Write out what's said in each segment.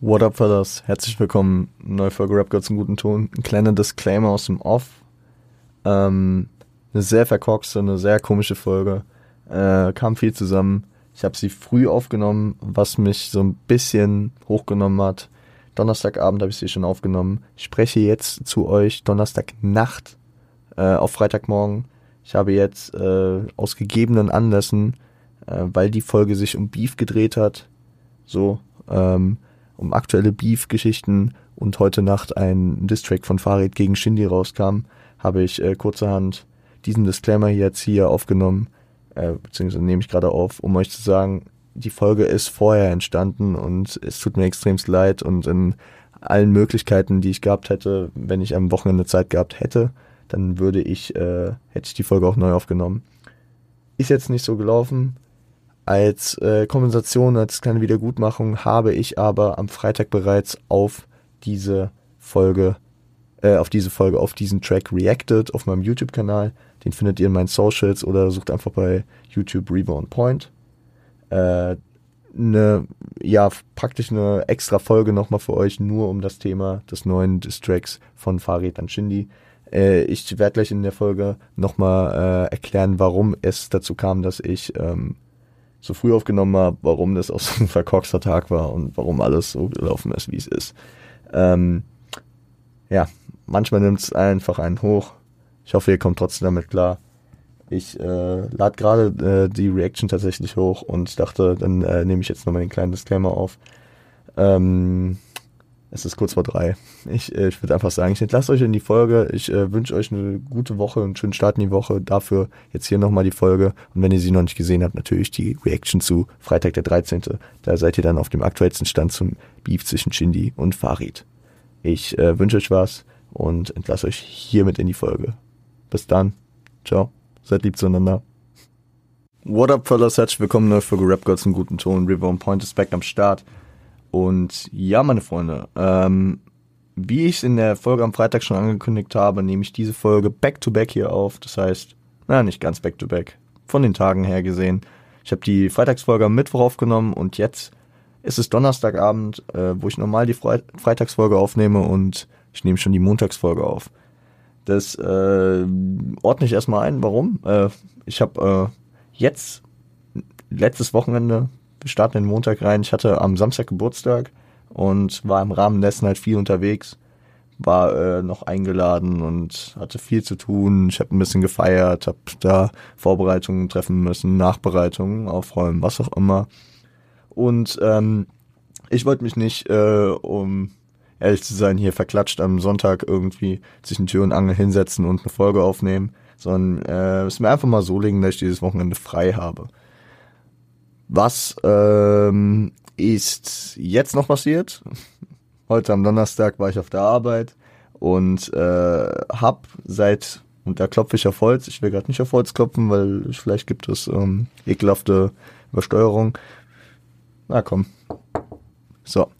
What up, fellas? Herzlich willkommen. Neue Folge Rap Girls im guten Ton. Ein kleiner Disclaimer aus dem Off. Ähm, eine sehr verkorkste, eine sehr komische Folge. Äh, kam viel zusammen. Ich habe sie früh aufgenommen, was mich so ein bisschen hochgenommen hat. Donnerstagabend habe ich sie schon aufgenommen. Ich spreche jetzt zu euch Donnerstagnacht äh, auf Freitagmorgen. Ich habe jetzt äh, aus gegebenen Anlässen, äh, weil die Folge sich um Beef gedreht hat, so ähm, um aktuelle Beef-Geschichten und heute Nacht ein Distrack von Farid gegen Shindy rauskam, habe ich äh, kurzerhand diesen Disclaimer jetzt hier aufgenommen, äh, beziehungsweise nehme ich gerade auf, um euch zu sagen, die Folge ist vorher entstanden und es tut mir extremst leid und in allen Möglichkeiten, die ich gehabt hätte, wenn ich am Wochenende Zeit gehabt hätte, dann würde ich, äh, hätte ich die Folge auch neu aufgenommen. Ist jetzt nicht so gelaufen. Als äh, Kompensation, als kleine Wiedergutmachung habe ich aber am Freitag bereits auf diese Folge, äh, auf diese Folge, auf diesen Track reacted auf meinem YouTube-Kanal. Den findet ihr in meinen Socials oder sucht einfach bei YouTube Rebound Point. Äh, eine, ja, praktisch eine extra Folge nochmal für euch, nur um das Thema des neuen Distracks von Farid an Shindy. Äh, ich werde gleich in der Folge nochmal äh, erklären, warum es dazu kam, dass ich ähm, so früh aufgenommen habe, warum das auch so ein verkorkster Tag war und warum alles so gelaufen ist, wie es ist. Ähm, ja, manchmal nimmt es einfach einen hoch. Ich hoffe, ihr kommt trotzdem damit klar. Ich äh, lade gerade äh, die Reaction tatsächlich hoch und dachte, dann äh, nehme ich jetzt nochmal den kleinen Disclaimer auf. Ähm, es ist kurz vor drei. Ich, äh, ich würde einfach sagen, ich entlasse euch in die Folge. Ich äh, wünsche euch eine gute Woche, einen schönen Start in die Woche. Dafür jetzt hier nochmal die Folge. Und wenn ihr sie noch nicht gesehen habt, natürlich die Reaction zu Freitag der 13. Da seid ihr dann auf dem aktuellsten Stand zum Beef zwischen Shindy und Farid. Ich äh, wünsche euch was und entlasse euch hiermit in die Folge. Bis dann. Ciao. Seid lieb zueinander. What up, fellas? Herzlich willkommen neue Folge Rap Girls im guten Ton. River on Point ist back am Start. Und ja, meine Freunde, ähm, wie ich es in der Folge am Freitag schon angekündigt habe, nehme ich diese Folge back-to-back -back hier auf. Das heißt, na, nicht ganz back-to-back. -back, von den Tagen her gesehen. Ich habe die Freitagsfolge am Mittwoch aufgenommen und jetzt ist es Donnerstagabend, äh, wo ich normal die Fre Freitagsfolge aufnehme und ich nehme schon die Montagsfolge auf. Das äh, ordne ich erstmal ein. Warum? Äh, ich habe äh, jetzt letztes Wochenende, wir starten den Montag rein, ich hatte am Samstag Geburtstag und war im Rahmen dessen halt viel unterwegs, war äh, noch eingeladen und hatte viel zu tun. Ich habe ein bisschen gefeiert, habe da Vorbereitungen treffen müssen, Nachbereitungen, aufräumen, was auch immer. Und ähm, ich wollte mich nicht äh, um ehrlich zu sein, hier verklatscht am Sonntag irgendwie zwischen Tür und Angel hinsetzen und eine Folge aufnehmen, sondern äh, es mir einfach mal so legen, dass ich dieses Wochenende frei habe. Was ähm, ist jetzt noch passiert? Heute am Donnerstag war ich auf der Arbeit und äh, hab seit und da klopfe ich auf Holz. Ich will gerade nicht auf Holz klopfen, weil vielleicht gibt es ähm, ekelhafte Übersteuerung. Na komm. So.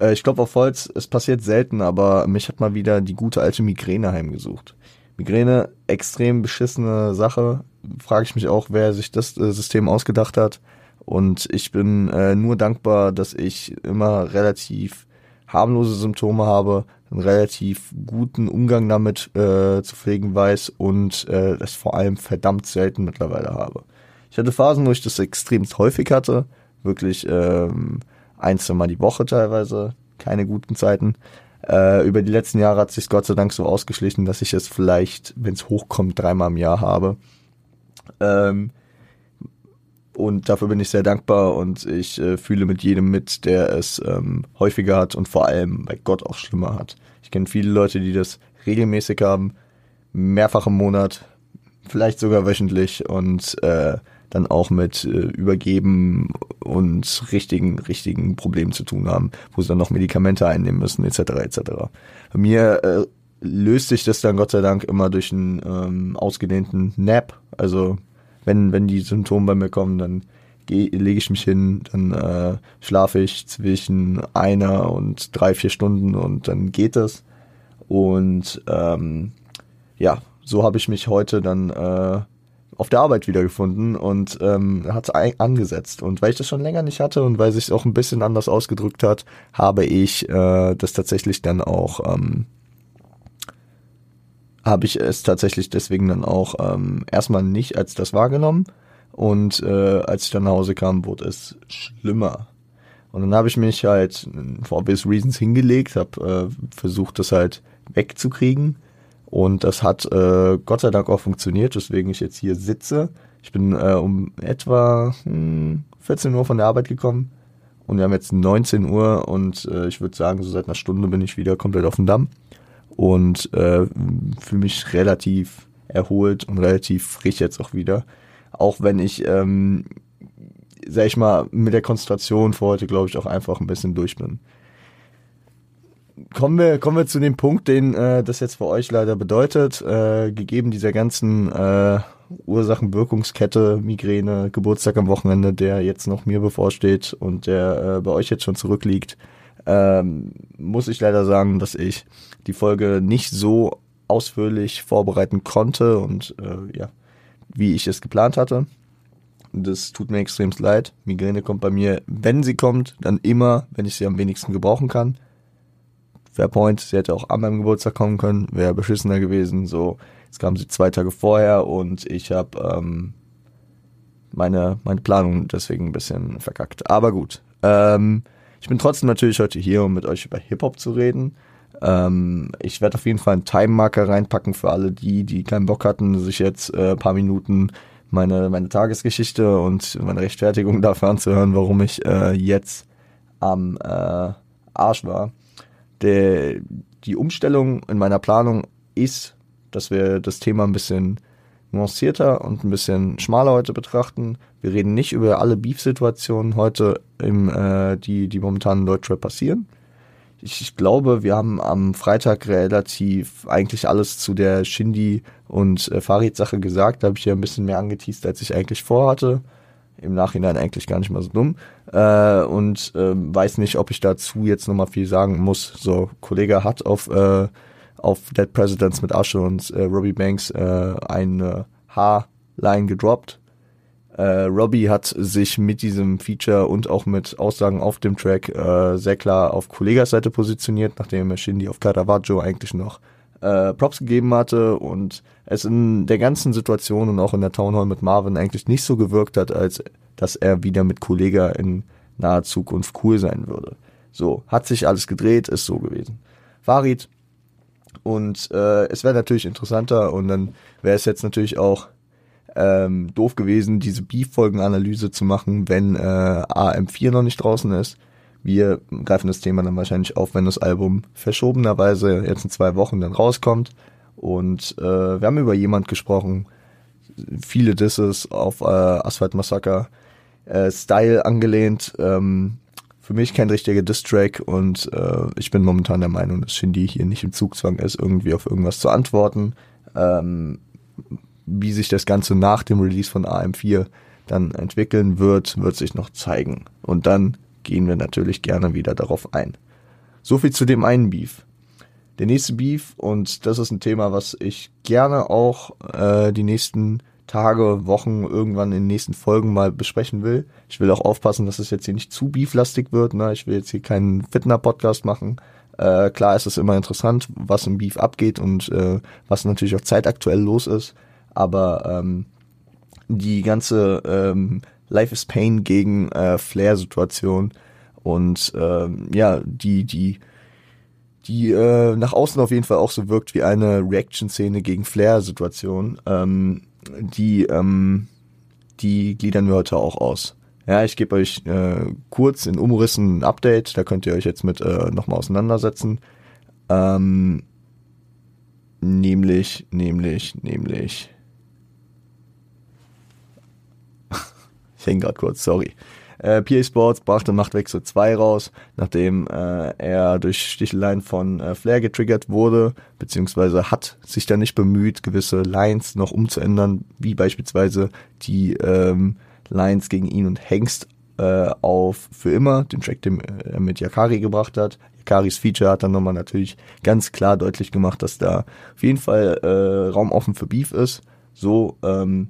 Äh, ich glaube auf Holz, es passiert selten, aber mich hat mal wieder die gute alte Migräne heimgesucht. Migräne, extrem beschissene Sache. Frage ich mich auch, wer sich das äh, System ausgedacht hat. Und ich bin äh, nur dankbar, dass ich immer relativ harmlose Symptome habe, einen relativ guten Umgang damit äh, zu pflegen weiß und äh, das vor allem verdammt selten mittlerweile habe. Ich hatte Phasen, wo ich das extremst häufig hatte, wirklich ähm, ein, zwei Mal die Woche teilweise, keine guten Zeiten. Äh, über die letzten Jahre hat sich Gott sei Dank so ausgeschlichen, dass ich es vielleicht, wenn es hochkommt, dreimal im Jahr habe. Ähm, und dafür bin ich sehr dankbar und ich äh, fühle mit jedem mit, der es ähm, häufiger hat und vor allem bei Gott auch schlimmer hat. Ich kenne viele Leute, die das regelmäßig haben, mehrfach im Monat, vielleicht sogar wöchentlich und äh, dann auch mit äh, Übergeben und richtigen, richtigen Problemen zu tun haben, wo sie dann noch Medikamente einnehmen müssen, etc. etc. Bei mir äh, löst sich das dann Gott sei Dank immer durch einen ähm, ausgedehnten Nap. Also wenn, wenn die Symptome bei mir kommen, dann lege ich mich hin, dann äh, schlafe ich zwischen einer und drei, vier Stunden und dann geht das. Und ähm, ja, so habe ich mich heute dann äh, auf der Arbeit wiedergefunden und ähm, hat angesetzt. Und weil ich das schon länger nicht hatte und weil sich auch ein bisschen anders ausgedrückt hat, habe ich äh, das tatsächlich dann auch ähm, habe ich es tatsächlich deswegen dann auch ähm, erstmal nicht als das wahrgenommen und äh, als ich dann nach Hause kam, wurde es schlimmer. Und dann habe ich mich halt for obvious reasons hingelegt, habe äh, versucht, das halt wegzukriegen. Und das hat äh, Gott sei Dank auch funktioniert, weswegen ich jetzt hier sitze. Ich bin äh, um etwa hm, 14 Uhr von der Arbeit gekommen und wir haben jetzt 19 Uhr und äh, ich würde sagen, so seit einer Stunde bin ich wieder komplett auf dem Damm und äh, fühle mich relativ erholt und relativ frisch jetzt auch wieder. Auch wenn ich ähm, sag ich mal, mit der Konzentration für heute, glaube ich, auch einfach ein bisschen durch bin. Kommen wir, kommen wir zu dem Punkt, den äh, das jetzt für euch leider bedeutet, äh, gegeben dieser ganzen äh, Ursachen-Wirkungskette, Migräne, Geburtstag am Wochenende, der jetzt noch mir bevorsteht und der äh, bei euch jetzt schon zurückliegt, ähm, muss ich leider sagen, dass ich die Folge nicht so ausführlich vorbereiten konnte und äh, ja, wie ich es geplant hatte. Das tut mir extrem leid. Migräne kommt bei mir, wenn sie kommt, dann immer, wenn ich sie am wenigsten gebrauchen kann. Fairpoint, sie hätte auch an meinem Geburtstag kommen können, wäre beschissener gewesen. So, jetzt kam sie zwei Tage vorher und ich habe ähm, meine meine Planung deswegen ein bisschen verkackt. Aber gut, ähm, ich bin trotzdem natürlich heute hier, um mit euch über Hip Hop zu reden. Ähm, ich werde auf jeden Fall einen Time Marker reinpacken für alle die, die keinen Bock hatten, sich jetzt äh, paar Minuten meine, meine Tagesgeschichte und meine Rechtfertigung dafür anzuhören, warum ich äh, jetzt am äh, Arsch war. Der, die Umstellung in meiner Planung ist, dass wir das Thema ein bisschen nuancierter und ein bisschen schmaler heute betrachten. Wir reden nicht über alle Beef-Situationen heute, im, äh, die, die momentan in Deutschrap passieren ich, ich glaube, wir haben am Freitag relativ eigentlich alles zu der Shindy und äh, Farid-Sache gesagt. Da habe ich ja ein bisschen mehr angeteased, als ich eigentlich vorhatte. Im Nachhinein eigentlich gar nicht mal so dumm. Äh, und äh, weiß nicht, ob ich dazu jetzt nochmal viel sagen muss. So, Kollege hat auf, äh, auf Dead Presidents mit Asche und äh, Robbie Banks äh, eine H-Line gedroppt äh, Robbie hat sich mit diesem Feature und auch mit Aussagen auf dem Track äh, sehr klar auf Kollegas Seite positioniert, nachdem er Shindy auf Caravaggio eigentlich noch äh, Props gegeben hatte und es in der ganzen Situation und auch in der Town Hall mit Marvin eigentlich nicht so gewirkt hat, als dass er wieder mit Kollega in naher Zukunft cool sein würde. So, hat sich alles gedreht, ist so gewesen. Farid und äh, es wäre natürlich interessanter und dann wäre es jetzt natürlich auch ähm, doof gewesen, diese Beef-Folgenanalyse zu machen, wenn äh, AM4 noch nicht draußen ist. Wir greifen das Thema dann wahrscheinlich auf, wenn das Album verschobenerweise jetzt in zwei Wochen dann rauskommt. Und äh, wir haben über jemand gesprochen, viele Disses auf äh, Asphalt Massacre, äh, Style angelehnt. Ähm, für mich kein richtiger Diss-Track und äh, ich bin momentan der Meinung, dass Shindy hier nicht im Zugzwang ist, irgendwie auf irgendwas zu antworten. Ähm, wie sich das Ganze nach dem Release von AM4 dann entwickeln wird, wird sich noch zeigen. Und dann gehen wir natürlich gerne wieder darauf ein. So viel zu dem einen Beef. Der nächste Beef, und das ist ein Thema, was ich gerne auch äh, die nächsten Tage, Wochen, irgendwann in den nächsten Folgen mal besprechen will. Ich will auch aufpassen, dass es jetzt hier nicht zu beeflastig wird. Ne? Ich will jetzt hier keinen Fitner-Podcast machen. Äh, klar ist es immer interessant, was im Beef abgeht und äh, was natürlich auch zeitaktuell los ist aber ähm, die ganze ähm, Life is Pain gegen äh, Flair-Situation und ähm, ja, die, die, die äh, nach außen auf jeden Fall auch so wirkt wie eine Reaction-Szene gegen Flair-Situation, ähm, die, ähm, die gliedern wir heute auch aus. Ja, ich gebe euch äh, kurz in Umrissen ein Update, da könnt ihr euch jetzt mit äh, nochmal auseinandersetzen. Ähm, nämlich, nämlich, nämlich Ich hänge gerade kurz, sorry. Äh, PA Sports brachte Machtwechsel 2 raus, nachdem äh, er durch Sticheleien von äh, Flair getriggert wurde, beziehungsweise hat sich da nicht bemüht, gewisse Lines noch umzuändern, wie beispielsweise die ähm, Lines gegen ihn und Hengst äh, auf Für immer, den Track, den er mit Yakari gebracht hat. Yakaris Feature hat dann nochmal natürlich ganz klar deutlich gemacht, dass da auf jeden Fall äh, Raum offen für Beef ist. So ähm,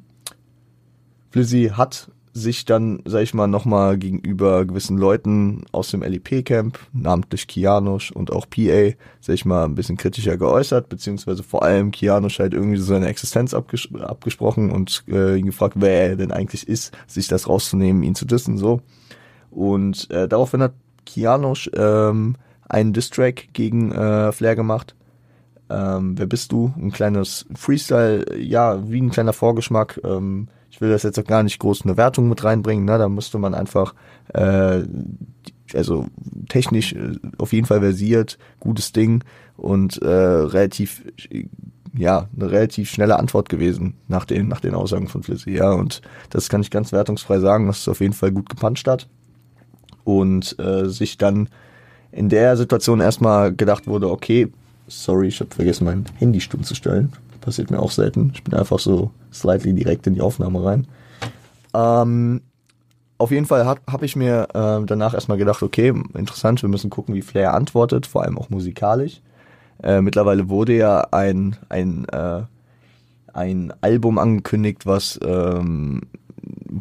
Flizzy hat sich dann, sag ich mal, nochmal gegenüber gewissen Leuten aus dem LEP-Camp, namentlich Kianosch und auch PA, sag ich mal, ein bisschen kritischer geäußert, beziehungsweise vor allem Kianosch halt irgendwie seine Existenz abges abgesprochen und äh, ihn gefragt, wer er denn eigentlich ist, sich das rauszunehmen, ihn zu dissen, so. Und äh, daraufhin hat Kianosch ähm, einen Distrack gegen äh, Flair gemacht. Ähm, wer bist du? Ein kleines Freestyle, ja, wie ein kleiner Vorgeschmack. Ähm, ich will das jetzt auch gar nicht groß eine Wertung mit reinbringen, ne? Da müsste man einfach äh, also technisch äh, auf jeden Fall versiert, gutes Ding und äh, relativ ja, eine relativ schnelle Antwort gewesen nach den, nach den Aussagen von Flizzy, ja, und das kann ich ganz wertungsfrei sagen, dass es auf jeden Fall gut gepuncht hat und äh, sich dann in der Situation erstmal gedacht wurde, okay, sorry, ich habe vergessen, mein Handy stumm zu stellen, passiert mir auch selten. Ich bin einfach so slightly direkt in die Aufnahme rein. Ähm, auf jeden Fall habe hab ich mir äh, danach erstmal gedacht, okay, interessant, wir müssen gucken, wie Flair antwortet, vor allem auch musikalisch. Äh, mittlerweile wurde ja ein, ein, äh, ein Album angekündigt, was ähm,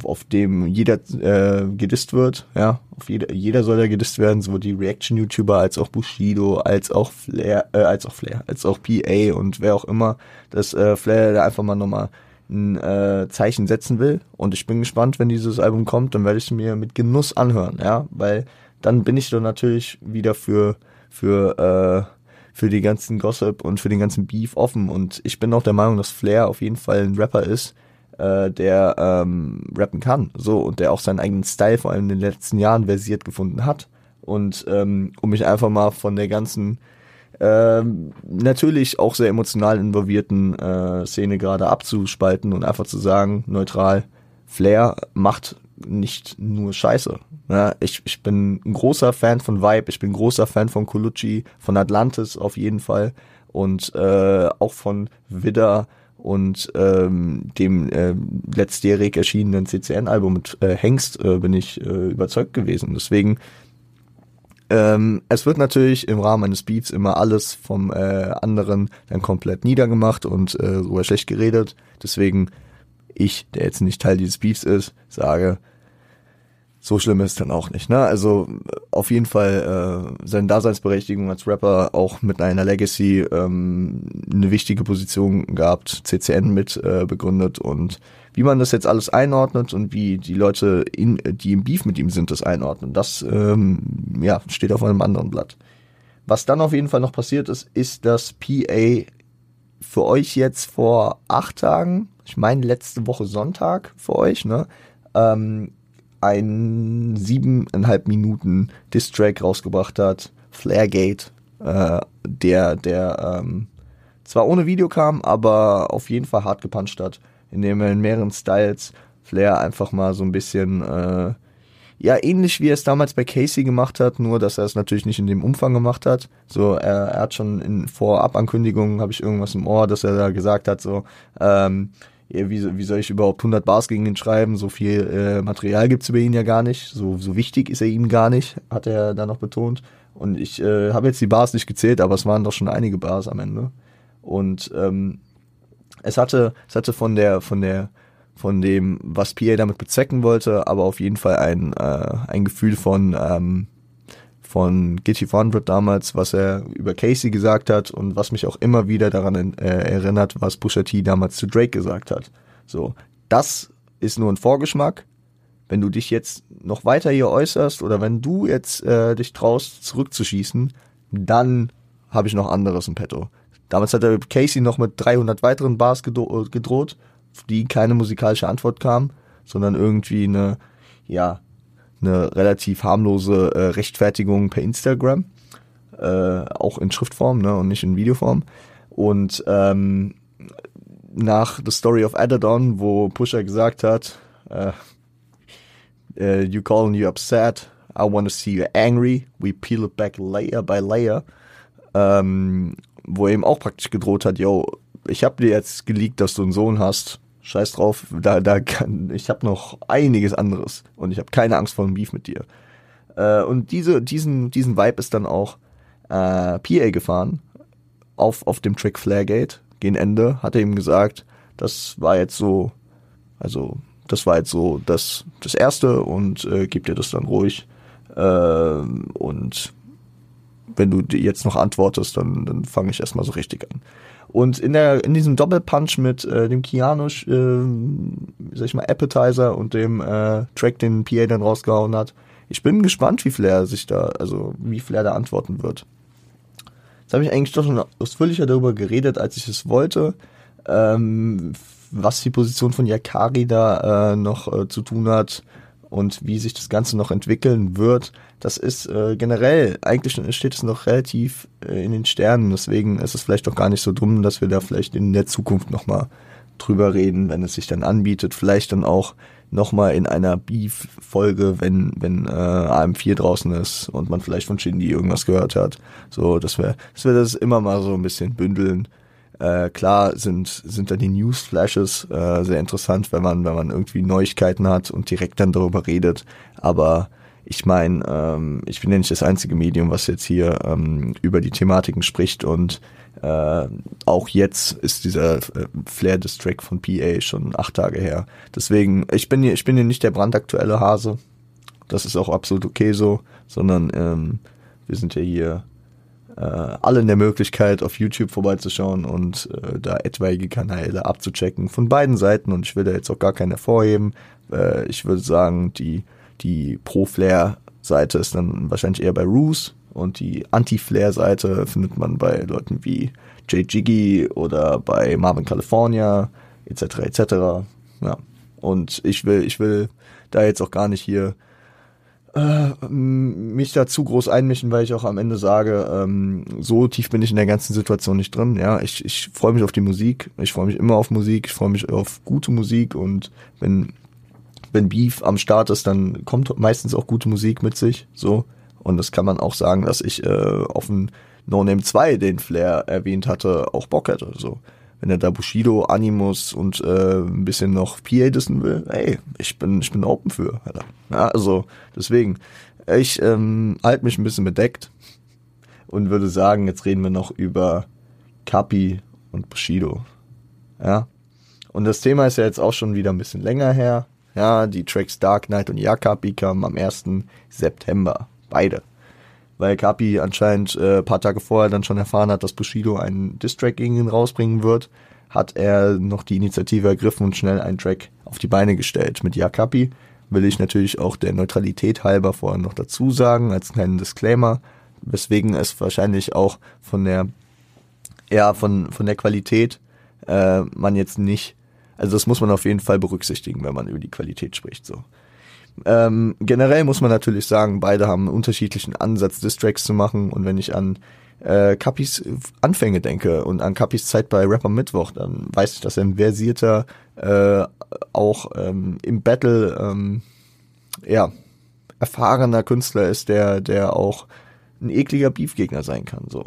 auf dem jeder äh, gedisst wird, ja, auf jeder, jeder soll da gedisst werden, sowohl die Reaction-YouTuber als auch Bushido, als auch Flair, äh, als auch Flair, als auch PA und wer auch immer, dass äh, Flair da einfach mal nochmal ein äh, Zeichen setzen will. Und ich bin gespannt, wenn dieses Album kommt, dann werde ich es mir mit Genuss anhören, ja, weil dann bin ich doch natürlich wieder für für äh, für die ganzen Gossip und für den ganzen Beef offen. Und ich bin auch der Meinung, dass Flair auf jeden Fall ein Rapper ist, äh, der ähm, rappen kann. So, und der auch seinen eigenen Style vor allem in den letzten Jahren versiert gefunden hat. Und ähm, um mich einfach mal von der ganzen ähm, natürlich auch sehr emotional involvierten äh, Szene gerade abzuspalten und einfach zu sagen, neutral, Flair macht nicht nur Scheiße. Ja, ich, ich bin ein großer Fan von Vibe, ich bin ein großer Fan von Colucci, von Atlantis auf jeden Fall und äh, auch von Widder und ähm, dem äh, letztjährig erschienenen CCN-Album mit äh, Hengst äh, bin ich äh, überzeugt gewesen. Deswegen, ähm, es wird natürlich im Rahmen eines Beats immer alles vom äh, anderen dann komplett niedergemacht und äh, sogar schlecht geredet. Deswegen, ich, der jetzt nicht Teil dieses Beats ist, sage, so schlimm ist dann auch nicht. Ne? Also auf jeden Fall äh, seine Daseinsberechtigung als Rapper auch mit einer Legacy ähm, eine wichtige Position gehabt, CCN mit äh, begründet und wie man das jetzt alles einordnet und wie die Leute, in, die im Beef mit ihm sind, das einordnen, das ähm, ja, steht auf einem anderen Blatt. Was dann auf jeden Fall noch passiert ist, ist, dass PA für euch jetzt vor acht Tagen, ich meine letzte Woche Sonntag für euch, ne, ähm, ein siebeneinhalb Minuten Distrack rausgebracht hat, Flaregate, äh, der, der ähm, zwar ohne Video kam, aber auf jeden Fall hart gepuncht hat, indem er in mehreren Styles Flair einfach mal so ein bisschen, äh, ja, ähnlich wie er es damals bei Casey gemacht hat, nur dass er es natürlich nicht in dem Umfang gemacht hat. So, er, er hat schon in Vorabankündigungen, habe ich irgendwas im Ohr, dass er da gesagt hat, so, ähm, wie, wie soll ich überhaupt 100 Bars gegen ihn schreiben? So viel äh, Material gibt's über ihn ja gar nicht. So, so wichtig ist er ihm gar nicht, hat er da noch betont. Und ich äh, habe jetzt die Bars nicht gezählt, aber es waren doch schon einige Bars am Ende. Und ähm, es hatte, es hatte von der, von der, von dem, was PA damit bezwecken wollte, aber auf jeden Fall ein, äh, ein Gefühl von ähm, von Gitty 400 damals, was er über Casey gesagt hat und was mich auch immer wieder daran äh, erinnert, was Pusha T damals zu Drake gesagt hat. So, das ist nur ein Vorgeschmack. Wenn du dich jetzt noch weiter hier äußerst oder wenn du jetzt äh, dich traust, zurückzuschießen, dann habe ich noch anderes im Petto. Damals hat er Casey noch mit 300 weiteren Bars gedroht, auf die keine musikalische Antwort kam, sondern irgendwie eine, ja, eine relativ harmlose äh, Rechtfertigung per Instagram, äh, auch in Schriftform ne, und nicht in Videoform. Und ähm, nach The Story of Adadon, wo Pusher gesagt hat, äh, uh, you calling you upset, I want to see you angry, we peel it back layer by layer, ähm, wo er eben auch praktisch gedroht hat, yo, ich habe dir jetzt geleakt, dass du einen Sohn hast, Scheiß drauf, da, da kann, ich habe noch einiges anderes und ich habe keine Angst vor einem Beef mit dir. Äh, und diese, diesen, diesen Vibe ist dann auch äh, PA gefahren auf, auf dem Track Flaregate. Gegen Ende hat er ihm gesagt, das war jetzt so, also das war jetzt so das, das Erste und äh, gib dir das dann ruhig. Äh, und wenn du jetzt noch antwortest, dann, dann fange ich erstmal so richtig an. Und in der in diesem Doppelpunch mit äh, dem Keanu, äh, sag ich mal, Appetizer und dem äh, Track, den PA dann rausgehauen hat, ich bin gespannt, wie er sich da, also wie er da antworten wird. Jetzt habe ich eigentlich doch schon ausführlicher darüber geredet, als ich es wollte. Ähm, was die Position von Yakari da äh, noch äh, zu tun hat und wie sich das Ganze noch entwickeln wird, das ist äh, generell, eigentlich steht es noch relativ äh, in den Sternen, deswegen ist es vielleicht auch gar nicht so dumm, dass wir da vielleicht in der Zukunft nochmal drüber reden, wenn es sich dann anbietet, vielleicht dann auch nochmal in einer Beef-Folge, wenn, wenn äh, AM4 draußen ist und man vielleicht von Shindy irgendwas gehört hat. So, dass wir, dass wir das immer mal so ein bisschen bündeln äh, klar sind, sind da die Newsflashes äh, sehr interessant, wenn man, wenn man irgendwie Neuigkeiten hat und direkt dann darüber redet. Aber ich meine, ähm, ich bin ja nicht das einzige Medium, was jetzt hier ähm, über die Thematiken spricht und äh, auch jetzt ist dieser äh, Flair Diss Track von PA schon acht Tage her. Deswegen, ich bin hier, ich bin hier nicht der brandaktuelle Hase. Das ist auch absolut okay so, sondern ähm, wir sind ja hier äh, alle in der Möglichkeit, auf YouTube vorbeizuschauen und äh, da etwaige Kanäle abzuchecken von beiden Seiten. Und ich will da jetzt auch gar keinen hervorheben. Äh, ich würde sagen, die, die Pro-Flair-Seite ist dann wahrscheinlich eher bei Roos und die Anti-Flair-Seite findet man bei Leuten wie Jay Jiggy oder bei Marvin California etc. etc. Ja. Und ich will, ich will da jetzt auch gar nicht hier mich da zu groß einmischen, weil ich auch am Ende sage, ähm, so tief bin ich in der ganzen Situation nicht drin. Ja, ich, ich freue mich auf die Musik, ich freue mich immer auf Musik, ich freue mich auf gute Musik und wenn wenn Beef am Start ist, dann kommt meistens auch gute Musik mit sich. So und das kann man auch sagen, dass ich äh, auf ein No Name 2, den Flair erwähnt hatte, auch Bock hätte. So wenn er da Bushido, Animus und äh, ein bisschen noch PA dissen will, ey, ich bin, ich bin open für, Alter. Ja, also deswegen, ich ähm, halte mich ein bisschen bedeckt und würde sagen, jetzt reden wir noch über Kapi und Bushido. Ja. Und das Thema ist ja jetzt auch schon wieder ein bisschen länger her. Ja, die Tracks Dark Knight und Yakapi kamen am 1. September. Beide weil Kapi anscheinend äh, paar Tage vorher dann schon erfahren hat, dass Bushido einen Distrack gegen ihn rausbringen wird, hat er noch die Initiative ergriffen und schnell einen Track auf die Beine gestellt. Mit Ja Kapi will ich natürlich auch der Neutralität halber vorher noch dazu sagen, als kleinen Disclaimer, weswegen es wahrscheinlich auch von der, ja, von, von der Qualität äh, man jetzt nicht, also das muss man auf jeden Fall berücksichtigen, wenn man über die Qualität spricht, so. Ähm, generell muss man natürlich sagen, beide haben einen unterschiedlichen Ansatz, Distracks zu machen. Und wenn ich an äh, Kapis Anfänge denke und an Kapis Zeit bei Rapper Mittwoch, dann weiß ich, dass er ein versierter, äh, auch ähm, im Battle, ähm, ja, erfahrener Künstler ist, der, der auch ein ekliger Beefgegner sein kann, so.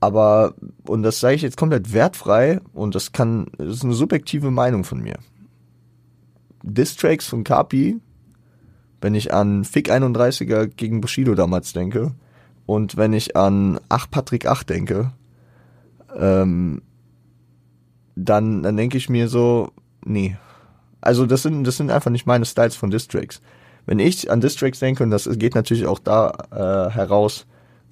Aber, und das sage ich jetzt komplett wertfrei und das kann, das ist eine subjektive Meinung von mir. Distracks von Kapi, wenn ich an Fick 31er gegen Bushido damals denke und wenn ich an Ach Patrick 8 denke, ähm, dann, dann denke ich mir so, nee. Also das sind, das sind einfach nicht meine Styles von Distracks. Wenn ich an Distracks denke, und das geht natürlich auch da äh, heraus,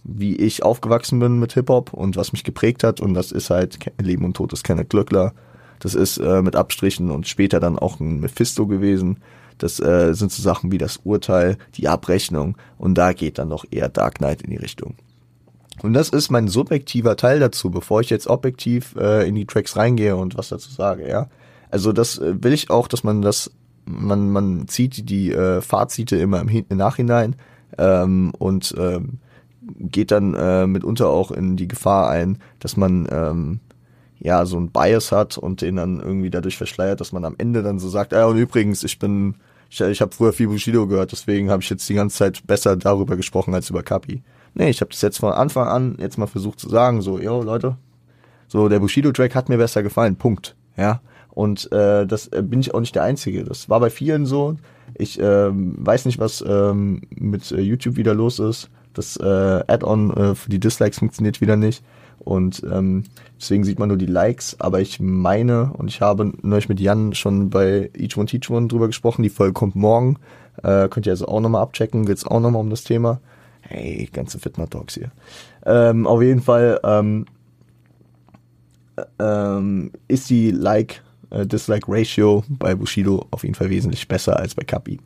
wie ich aufgewachsen bin mit Hip-Hop und was mich geprägt hat, und das ist halt Leben und Tod des Kenneth Glöckler, das ist äh, mit Abstrichen und später dann auch ein Mephisto gewesen. Das äh, sind so Sachen wie das Urteil, die Abrechnung und da geht dann noch eher Dark Knight in die Richtung. Und das ist mein subjektiver Teil dazu, bevor ich jetzt objektiv äh, in die Tracks reingehe und was dazu sage, ja. Also das äh, will ich auch, dass man das, man, man zieht die äh, Fazite immer im, im Nachhinein ähm, und ähm, geht dann äh, mitunter auch in die Gefahr ein, dass man ähm, ja so ein Bias hat und den dann irgendwie dadurch verschleiert, dass man am Ende dann so sagt, ja und übrigens, ich bin, ich, ich habe früher viel Bushido gehört, deswegen habe ich jetzt die ganze Zeit besser darüber gesprochen als über Kapi. Nee, ich habe das jetzt von Anfang an jetzt mal versucht zu sagen, so, yo Leute, so der Bushido-Track hat mir besser gefallen, Punkt. Ja. Und äh, das äh, bin ich auch nicht der Einzige. Das war bei vielen so. Ich ähm, weiß nicht, was ähm, mit äh, YouTube wieder los ist. Das äh, Add-on äh, für die Dislikes funktioniert wieder nicht. Und ähm, deswegen sieht man nur die Likes, aber ich meine, und ich habe neulich mit Jan schon bei Each One Teach One drüber gesprochen, die Folge kommt morgen. Äh, könnt ihr also auch nochmal abchecken, geht's auch nochmal um das Thema. Hey, ganze Fitner Talks hier. Ähm, auf jeden Fall ähm, ähm, ist die Like äh, bei Bushido auf jeden Fall wesentlich besser als bei Kapi.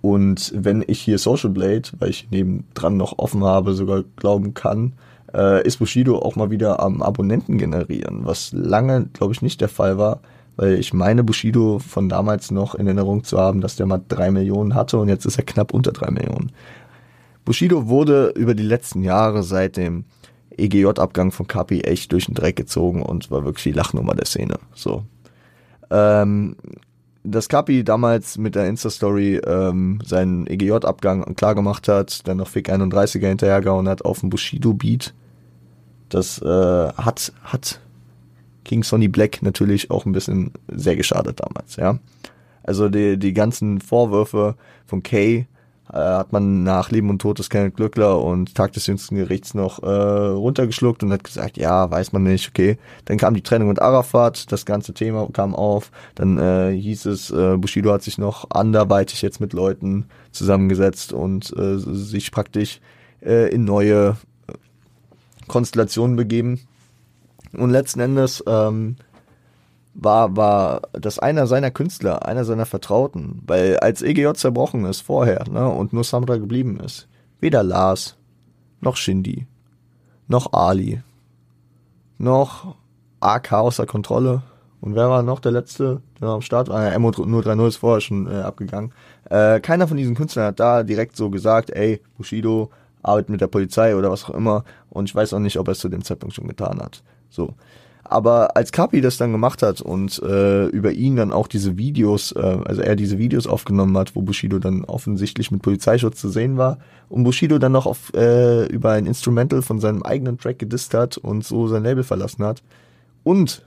Und wenn ich hier Social Blade, weil ich nebendran noch offen habe, sogar glauben kann, äh, ist Bushido auch mal wieder am Abonnenten generieren, was lange, glaube ich, nicht der Fall war, weil ich meine Bushido von damals noch in Erinnerung zu haben, dass der mal drei Millionen hatte und jetzt ist er knapp unter drei Millionen. Bushido wurde über die letzten Jahre seit dem EGJ-Abgang von Kapi echt durch den Dreck gezogen und war wirklich die Lachnummer der Szene. So, ähm, dass Kapi damals mit der Insta-Story ähm, seinen EGJ-Abgang klar gemacht hat, dann noch Fick 31er hinterhergehauen hat auf dem Bushido-Beat. Das äh, hat, hat King Sonny Black natürlich auch ein bisschen sehr geschadet damals, ja. Also die, die ganzen Vorwürfe von Kay äh, hat man nach Leben und Tod des Kenneth Glückler und Tag des jüngsten Gerichts noch äh, runtergeschluckt und hat gesagt, ja, weiß man nicht, okay. Dann kam die Trennung mit Arafat, das ganze Thema kam auf. Dann äh, hieß es, äh, Bushido hat sich noch anderweitig jetzt mit Leuten zusammengesetzt und äh, sich praktisch äh, in neue Konstellationen begeben. Und letzten Endes ähm, war, war das einer seiner Künstler, einer seiner Vertrauten, weil als EGJ zerbrochen ist vorher, ne, und nur Samra geblieben ist, weder Lars, noch Shindy, noch Ali, noch AK außer Kontrolle, und wer war noch der letzte, der am Start war? Emo nur 3-0 ist vorher schon äh, abgegangen. Äh, keiner von diesen Künstlern hat da direkt so gesagt, ey, Bushido arbeitet mit der Polizei oder was auch immer. Und ich weiß auch nicht, ob er es zu dem Zeitpunkt schon getan hat. So. Aber als Kapi das dann gemacht hat und äh, über ihn dann auch diese Videos, äh, also er diese Videos aufgenommen hat, wo Bushido dann offensichtlich mit Polizeischutz zu sehen war und Bushido dann noch auf, äh, über ein Instrumental von seinem eigenen Track gedisst hat und so sein Label verlassen hat und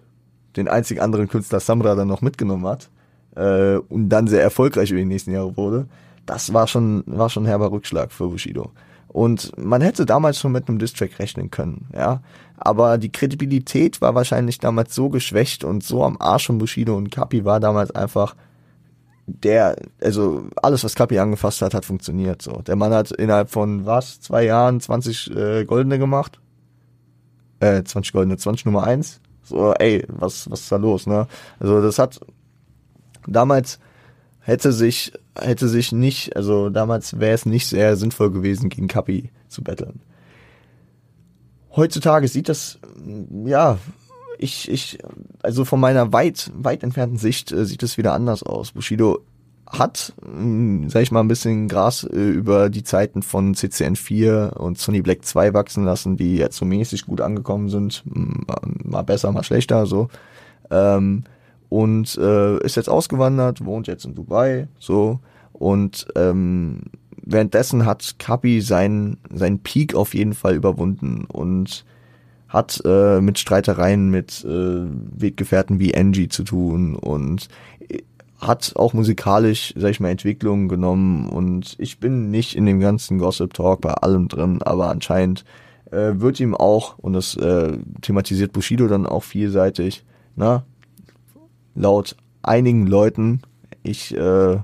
den einzigen anderen Künstler Samra dann noch mitgenommen hat äh, und dann sehr erfolgreich über die nächsten Jahre wurde, das war schon, war schon ein herber Rückschlag für Bushido. Und man hätte damals schon mit einem Distrack rechnen können, ja. Aber die Kredibilität war wahrscheinlich damals so geschwächt und so am Arsch von Bushido und Kapi war damals einfach der, also alles, was Kapi angefasst hat, hat funktioniert. So, der Mann hat innerhalb von was zwei Jahren 20 äh, Goldene gemacht, äh 20 Goldene, 20 Nummer eins. So, ey, was was ist da los, ne? Also das hat damals hätte sich, hätte sich nicht, also damals wäre es nicht sehr sinnvoll gewesen, gegen Kapi zu betteln. Heutzutage sieht das, ja, ich, ich, also von meiner weit, weit entfernten Sicht äh, sieht es wieder anders aus. Bushido hat, mh, sag ich mal, ein bisschen Gras äh, über die Zeiten von CCN4 und Sony Black 2 wachsen lassen, die jetzt so mäßig gut angekommen sind. Mal besser, mal schlechter, so. Ähm, und äh, ist jetzt ausgewandert, wohnt jetzt in Dubai, so. Und ähm, währenddessen hat Kapi seinen seinen Peak auf jeden Fall überwunden und hat äh, mit Streitereien mit äh, Weggefährten wie Angie zu tun und hat auch musikalisch, sag ich mal, Entwicklungen genommen und ich bin nicht in dem ganzen Gossip Talk bei allem drin, aber anscheinend äh, wird ihm auch, und das äh, thematisiert Bushido dann auch vielseitig, na, laut einigen Leuten, ich, äh,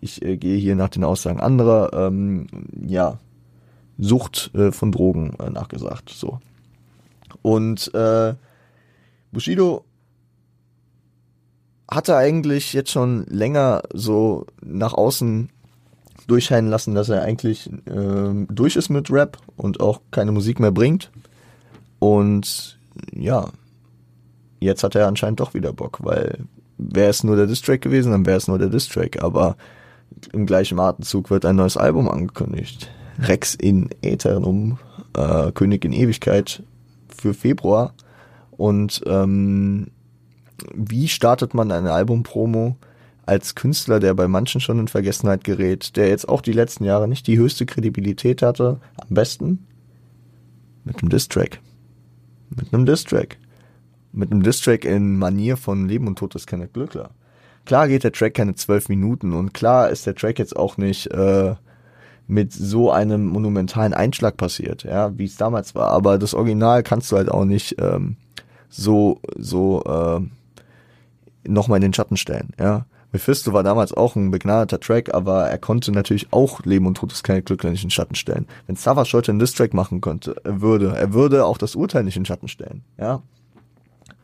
ich äh, gehe hier nach den Aussagen anderer, ähm, ja, Sucht äh, von Drogen äh, nachgesagt. So. Und äh, Bushido hatte eigentlich jetzt schon länger so nach außen durchscheinen lassen, dass er eigentlich äh, durch ist mit Rap und auch keine Musik mehr bringt. Und ja, jetzt hat er anscheinend doch wieder Bock, weil wäre es nur der Distrack gewesen, dann wäre es nur der Distrack. Aber im gleichen Atemzug wird ein neues Album angekündigt. Rex in Aeternum, äh, König in Ewigkeit für Februar. Und ähm, wie startet man eine Albumpromo als Künstler, der bei manchen schon in Vergessenheit gerät, der jetzt auch die letzten Jahre nicht die höchste Kredibilität hatte? Am besten mit einem Distrack. Mit einem Distrack mit einem Distrack in Manier von Leben und Tod des Kenneth Glückler. Klar geht der Track keine zwölf Minuten und klar ist der Track jetzt auch nicht, äh, mit so einem monumentalen Einschlag passiert, ja, wie es damals war. Aber das Original kannst du halt auch nicht ähm, so so äh, nochmal in den Schatten stellen, ja. Mephisto war damals auch ein begnadeter Track, aber er konnte natürlich auch Leben und Tod des kleinen Glück nicht in den Schatten stellen. Wenn Savage heute einen Diss-Track machen könnte, er würde, er würde auch das Urteil nicht in den Schatten stellen, ja.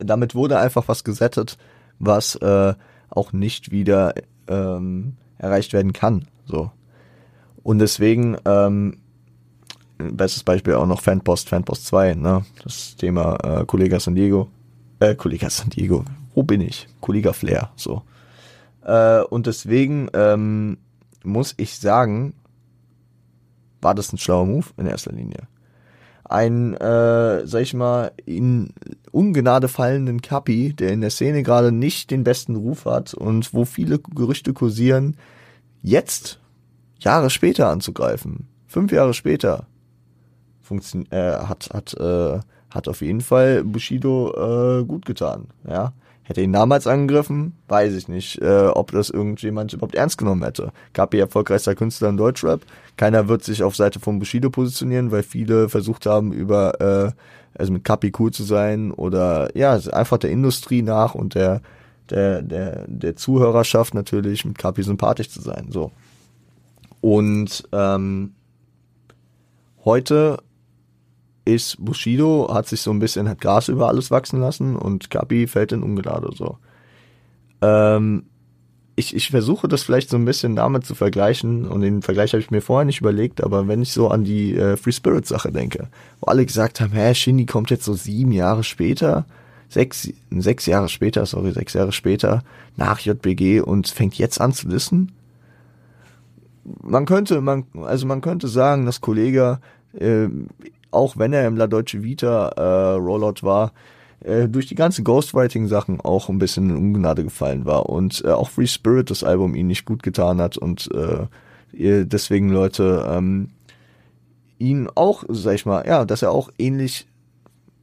Damit wurde einfach was gesettet, was äh, auch nicht wieder ähm, erreicht werden kann, so. Und deswegen, ähm, bestes Beispiel auch noch Fanpost, Fanpost 2, ne? Das Thema äh, Kollega San Diego. Äh, Kollega San Diego. Wo bin ich? Kollega Flair, so. Äh, und deswegen ähm, muss ich sagen, war das ein schlauer Move in erster Linie. Ein, äh, sag ich mal, in Ungnade fallenden Kapi, der in der Szene gerade nicht den besten Ruf hat und wo viele Gerüchte kursieren, jetzt Jahre später anzugreifen, fünf Jahre später, funktion äh, hat hat äh, hat auf jeden Fall Bushido äh, gut getan. Ja, hätte ihn damals angegriffen, weiß ich nicht, äh, ob das irgendjemand überhaupt ernst genommen hätte. Kapi erfolgreichster Künstler in Deutschrap. Keiner wird sich auf Seite von Bushido positionieren, weil viele versucht haben, über äh, also mit Kapi cool zu sein oder ja einfach der Industrie nach und der der der der Zuhörerschaft natürlich mit Kapi sympathisch zu sein. So und ähm, heute ist Bushido, hat sich so ein bisschen, hat Gras über alles wachsen lassen und Kapi fällt in Ungnade so. Ähm, ich, ich versuche das vielleicht so ein bisschen damit zu vergleichen und den Vergleich habe ich mir vorher nicht überlegt, aber wenn ich so an die äh, Free Spirit Sache denke, wo alle gesagt haben, hä, Shindy kommt jetzt so sieben Jahre später, sechs, sechs Jahre später, sorry, sechs Jahre später nach JBG und fängt jetzt an zu wissen man könnte, man, also man könnte sagen, dass Kollege, äh, auch wenn er im La Deutsche Vita äh, Rollout war, äh, durch die ganzen Ghostwriting-Sachen auch ein bisschen in Ungnade gefallen war und äh, auch Free Spirit das Album ihn nicht gut getan hat und äh, deswegen Leute ähm, ihn auch, sag ich mal, ja, dass er auch ähnlich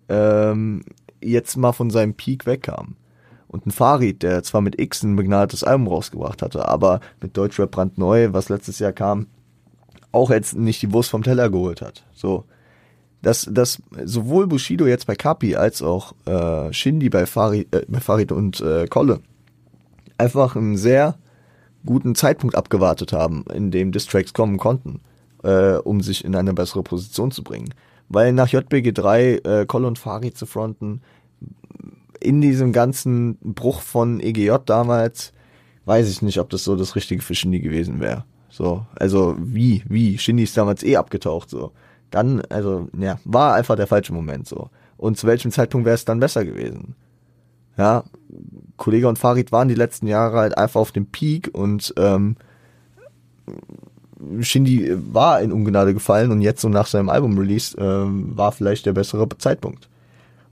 ähm, jetzt mal von seinem Peak wegkam und ein Farid, der zwar mit X ein begnadetes Album rausgebracht hatte, aber mit Deutschrap brandneu, was letztes Jahr kam, auch jetzt nicht die Wurst vom Teller geholt hat. So. Dass, dass sowohl Bushido jetzt bei Kapi als auch äh, Shindy bei Farid, äh, bei Farid und äh, Kolle einfach einen sehr guten Zeitpunkt abgewartet haben, in dem Distracks kommen konnten, äh, um sich in eine bessere Position zu bringen. Weil nach JBG 3 äh, Kolle und Farid zu fronten, in diesem ganzen Bruch von EGJ damals, weiß ich nicht, ob das so das Richtige für Shindy gewesen wäre. So, also wie, wie, Shindy ist damals eh abgetaucht, so. Dann, also, ja, war einfach der falsche Moment, so. Und zu welchem Zeitpunkt wäre es dann besser gewesen? Ja, Kollege und Farid waren die letzten Jahre halt einfach auf dem Peak und ähm, Shindy war in Ungnade gefallen und jetzt so nach seinem Album-Release ähm, war vielleicht der bessere Zeitpunkt.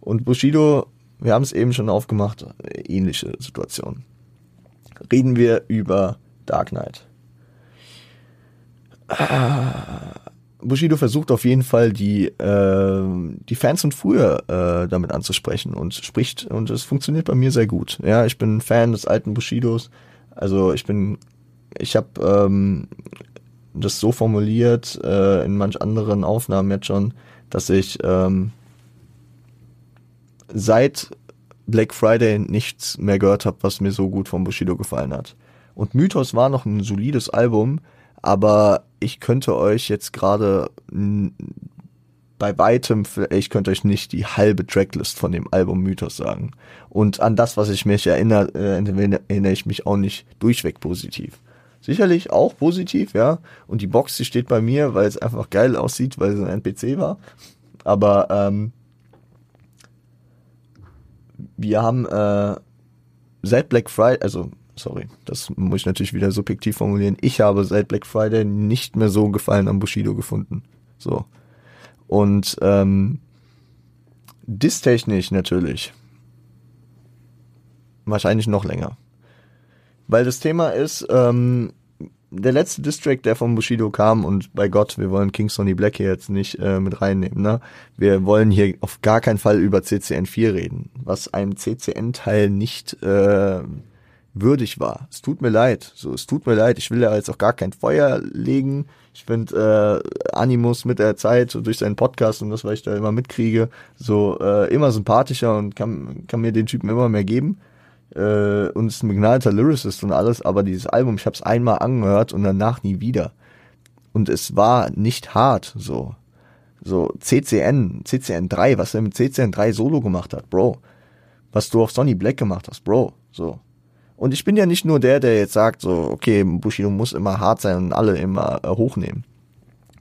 Und Bushido wir haben es eben schon aufgemacht, ähnliche Situation. Reden wir über Dark Knight. Ah, Bushido versucht auf jeden Fall die äh, die Fans von früher äh, damit anzusprechen und spricht und es funktioniert bei mir sehr gut. Ja, ich bin Fan des alten Bushidos. Also ich bin, ich habe ähm, das so formuliert äh, in manch anderen Aufnahmen jetzt schon, dass ich ähm, seit Black Friday nichts mehr gehört habe, was mir so gut von Bushido gefallen hat. Und Mythos war noch ein solides Album, aber ich könnte euch jetzt gerade bei weitem, ich könnte euch nicht die halbe Tracklist von dem Album Mythos sagen. Und an das, was ich mich erinnere, äh, erinnere ich mich auch nicht durchweg positiv. Sicherlich auch positiv, ja. Und die Box, die steht bei mir, weil es einfach geil aussieht, weil es ein NPC war. Aber ähm, wir haben äh, seit Black Friday, also sorry, das muss ich natürlich wieder subjektiv formulieren. Ich habe seit Black Friday nicht mehr so Gefallen am Bushido gefunden. So. Und ähm, distechnisch natürlich. Wahrscheinlich noch länger. Weil das Thema ist, ähm, der letzte Distrack, der von Bushido kam und bei Gott, wir wollen King Sonny Black hier jetzt nicht äh, mit reinnehmen, ne? Wir wollen hier auf gar keinen Fall über CCN4 reden, was einem CCN-Teil nicht äh, würdig war. Es tut mir leid. So, es tut mir leid. Ich will da jetzt auch gar kein Feuer legen. Ich finde äh, Animus mit der Zeit so durch seinen Podcast und das, was ich da immer mitkriege, so äh, immer sympathischer und kann, kann mir den Typen immer mehr geben. Äh, und ist ein begnadeter Lyricist und alles, aber dieses Album, ich habe es einmal angehört und danach nie wieder. Und es war nicht hart, so. So, CCN, CCN 3, was er mit CCN 3 Solo gemacht hat, Bro. Was du auf Sonny Black gemacht hast, Bro. So. Und ich bin ja nicht nur der, der jetzt sagt, so, okay, Bushido muss immer hart sein und alle immer äh, hochnehmen.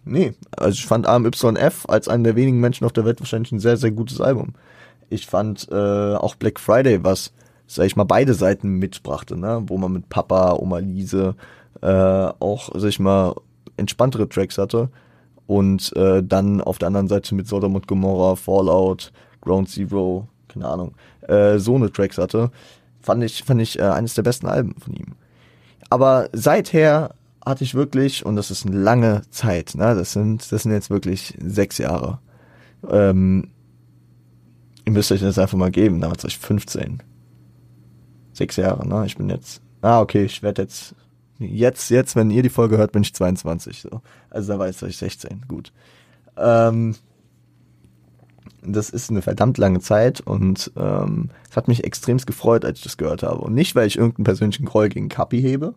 Nee, also ich fand AMYF als einen der wenigen Menschen auf der Welt wahrscheinlich ein sehr, sehr gutes Album. Ich fand äh, auch Black Friday, was, sag ich mal, beide Seiten mitbrachte, ne? Wo man mit Papa, Oma Lise äh, auch, sag ich mal, entspanntere Tracks hatte. Und äh, dann auf der anderen Seite mit Sodom und Gomorrah, Fallout, Ground Zero, keine Ahnung, äh, so eine Tracks hatte fand ich, fand ich äh, eines der besten Alben von ihm. Aber seither hatte ich wirklich, und das ist eine lange Zeit, ne, das sind, das sind jetzt wirklich sechs Jahre. Ähm, ihr müsst euch das einfach mal geben, damals war ich 15. Sechs Jahre, ne? Ich bin jetzt, ah, okay, ich werde jetzt, jetzt, jetzt, wenn ihr die Folge hört, bin ich 22, so. Also da war ich 16, gut. Ähm, das ist eine verdammt lange Zeit und ähm, es hat mich extremst gefreut, als ich das gehört habe. Und nicht, weil ich irgendeinen persönlichen Groll gegen Kapi hebe,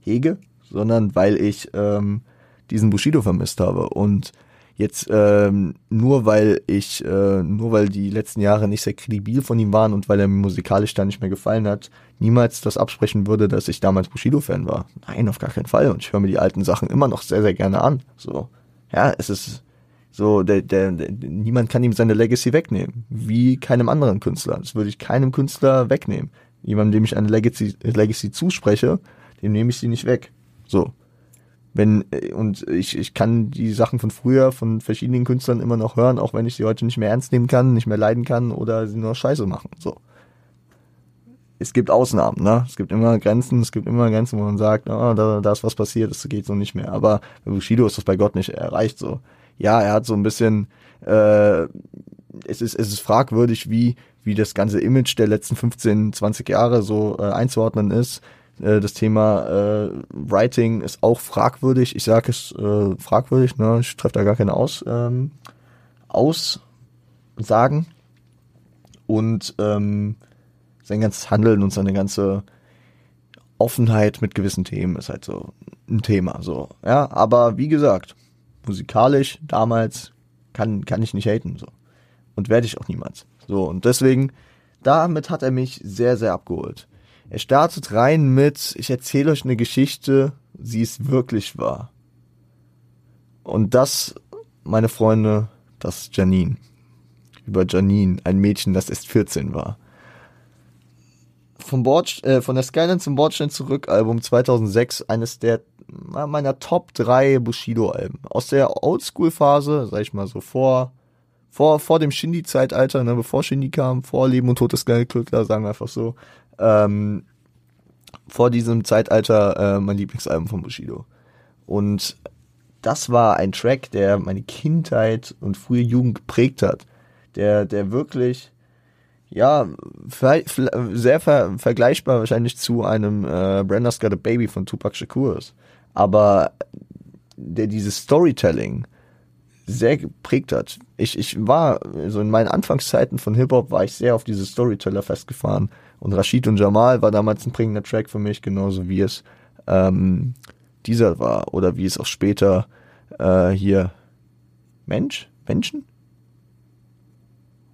hege, sondern weil ich ähm, diesen Bushido vermisst habe. Und jetzt ähm, nur weil ich, äh, nur weil die letzten Jahre nicht sehr kredibil von ihm waren und weil er mir musikalisch da nicht mehr gefallen hat, niemals das absprechen würde, dass ich damals Bushido-Fan war. Nein, auf gar keinen Fall. Und ich höre mir die alten Sachen immer noch sehr, sehr gerne an. So, ja, es ist so, der, der, der, niemand kann ihm seine Legacy wegnehmen. Wie keinem anderen Künstler. Das würde ich keinem Künstler wegnehmen. Jemandem, dem ich eine Legacy, Legacy zuspreche, dem nehme ich sie nicht weg. So. Wenn, äh, und ich, ich kann die Sachen von früher, von verschiedenen Künstlern immer noch hören, auch wenn ich sie heute nicht mehr ernst nehmen kann, nicht mehr leiden kann oder sie nur Scheiße machen. So. Es gibt Ausnahmen, ne? Es gibt immer Grenzen, es gibt immer Grenzen, wo man sagt, oh, da, da ist was passiert, das geht so nicht mehr. Aber bei Bushido ist das bei Gott nicht erreicht so ja, er hat so ein bisschen, äh, es ist, es ist fragwürdig, wie, wie das ganze Image der letzten 15, 20 Jahre so äh, einzuordnen ist. Äh, das Thema äh, Writing ist auch fragwürdig. Ich sage es äh, fragwürdig, ne? ich treffe da gar keine Aus, ähm, Aussagen. Und ähm, sein ganzes Handeln und seine ganze Offenheit mit gewissen Themen ist halt so ein Thema. So, ja, aber wie gesagt, musikalisch damals kann, kann ich nicht haten, so. Und werde ich auch niemals. So, und deswegen, damit hat er mich sehr, sehr abgeholt. Er startet rein mit, ich erzähle euch eine Geschichte, sie ist wirklich wahr. Und das, meine Freunde, das ist Janine. Über Janine, ein Mädchen, das erst 14 war. Vom Bord, äh, von der Skyline zum Bordstein zurück, Album 2006, eines der meiner Top 3 Bushido-Alben. Aus der Oldschool-Phase, sag ich mal so vor, vor, vor dem Shindy-Zeitalter, ne, bevor Shindy kam, vor Leben und Tod des Geldklöckler, sagen wir einfach so. Ähm, vor diesem Zeitalter äh, mein Lieblingsalbum von Bushido. Und das war ein Track, der meine Kindheit und frühe Jugend geprägt hat. Der, der wirklich, ja, sehr ver vergleichbar wahrscheinlich zu einem äh, Brenda's Got a Baby von Tupac Shakur ist aber der dieses Storytelling sehr geprägt hat. Ich, ich war, so in meinen Anfangszeiten von Hip-Hop war ich sehr auf diese Storyteller festgefahren. Und Rashid und Jamal war damals ein prägender Track für mich, genauso wie es ähm, dieser war. Oder wie es auch später äh, hier Mensch, Menschen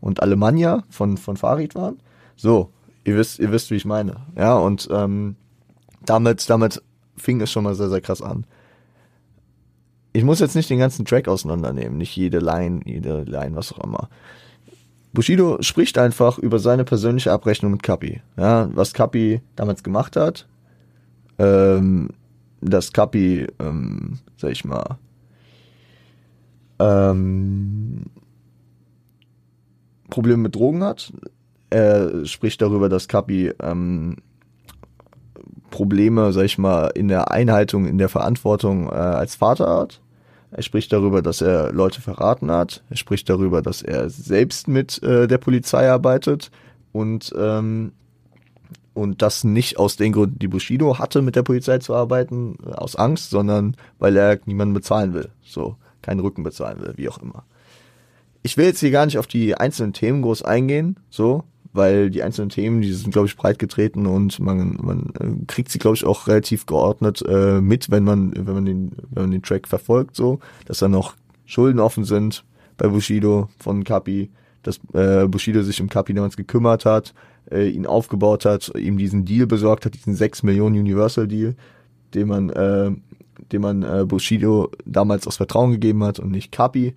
und Alemannia von, von Farid waren. So, ihr wisst, ihr wisst, wie ich meine. Ja, und ähm, damit, damit fing es schon mal sehr, sehr krass an. Ich muss jetzt nicht den ganzen Track auseinandernehmen, nicht jede Line, jede Line, was auch immer. Bushido spricht einfach über seine persönliche Abrechnung mit Kapi. Ja, was Kapi damals gemacht hat, ähm, dass Kapi, ähm, sag ich mal, ähm, Probleme mit Drogen hat. Er spricht darüber, dass Kapi ähm, Probleme, sag ich mal, in der Einhaltung, in der Verantwortung äh, als Vater hat. Er spricht darüber, dass er Leute verraten hat. Er spricht darüber, dass er selbst mit äh, der Polizei arbeitet und ähm, und das nicht aus den Gründen, die Bushido hatte, mit der Polizei zu arbeiten, äh, aus Angst, sondern weil er niemanden bezahlen will. So, keinen Rücken bezahlen will, wie auch immer. Ich will jetzt hier gar nicht auf die einzelnen Themen groß eingehen, so, weil die einzelnen Themen, die sind, glaube ich, breit getreten und man, man äh, kriegt sie, glaube ich, auch relativ geordnet äh, mit, wenn man, wenn man den, wenn man den Track verfolgt, so, dass da noch Schulden offen sind bei Bushido von Kapi, dass äh, Bushido sich um Kapi damals gekümmert hat, äh, ihn aufgebaut hat, ihm diesen Deal besorgt hat, diesen 6 Millionen Universal Deal, den man, äh, den man äh, Bushido damals aus Vertrauen gegeben hat und nicht Kapi.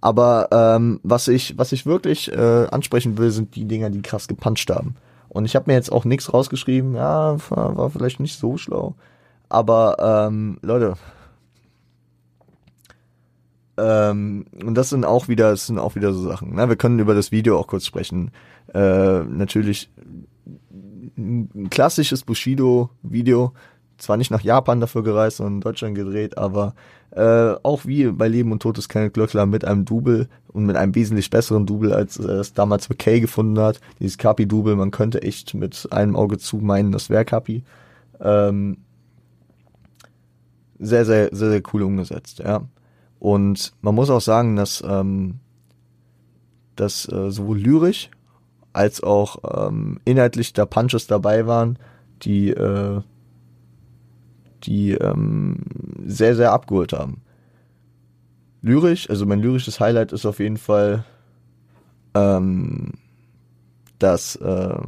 Aber ähm, was ich, was ich wirklich äh, ansprechen will, sind die Dinger, die krass gepuncht haben. Und ich habe mir jetzt auch nichts rausgeschrieben. Ja, war, vielleicht nicht so schlau. Aber ähm, Leute, ähm, und das sind auch wieder, das sind auch wieder so Sachen. Ne? Wir können über das Video auch kurz sprechen. Äh, natürlich ein klassisches Bushido-Video. Zwar nicht nach Japan dafür gereist, sondern in Deutschland gedreht, aber äh, auch wie bei Leben und Tod des Kenneth Glöckler mit einem Double und mit einem wesentlich besseren Double, als er es damals für Kay gefunden hat. Dieses Kapi-Double, man könnte echt mit einem Auge zu meinen, das wäre Kapi. Ähm, sehr, sehr, sehr, sehr cool umgesetzt, ja. Und man muss auch sagen, dass, ähm, dass äh, sowohl lyrisch als auch ähm, inhaltlich da Punches dabei waren, die äh, die ähm, sehr, sehr abgeholt haben. Lyrisch, also mein lyrisches Highlight ist auf jeden Fall ähm, das, äh,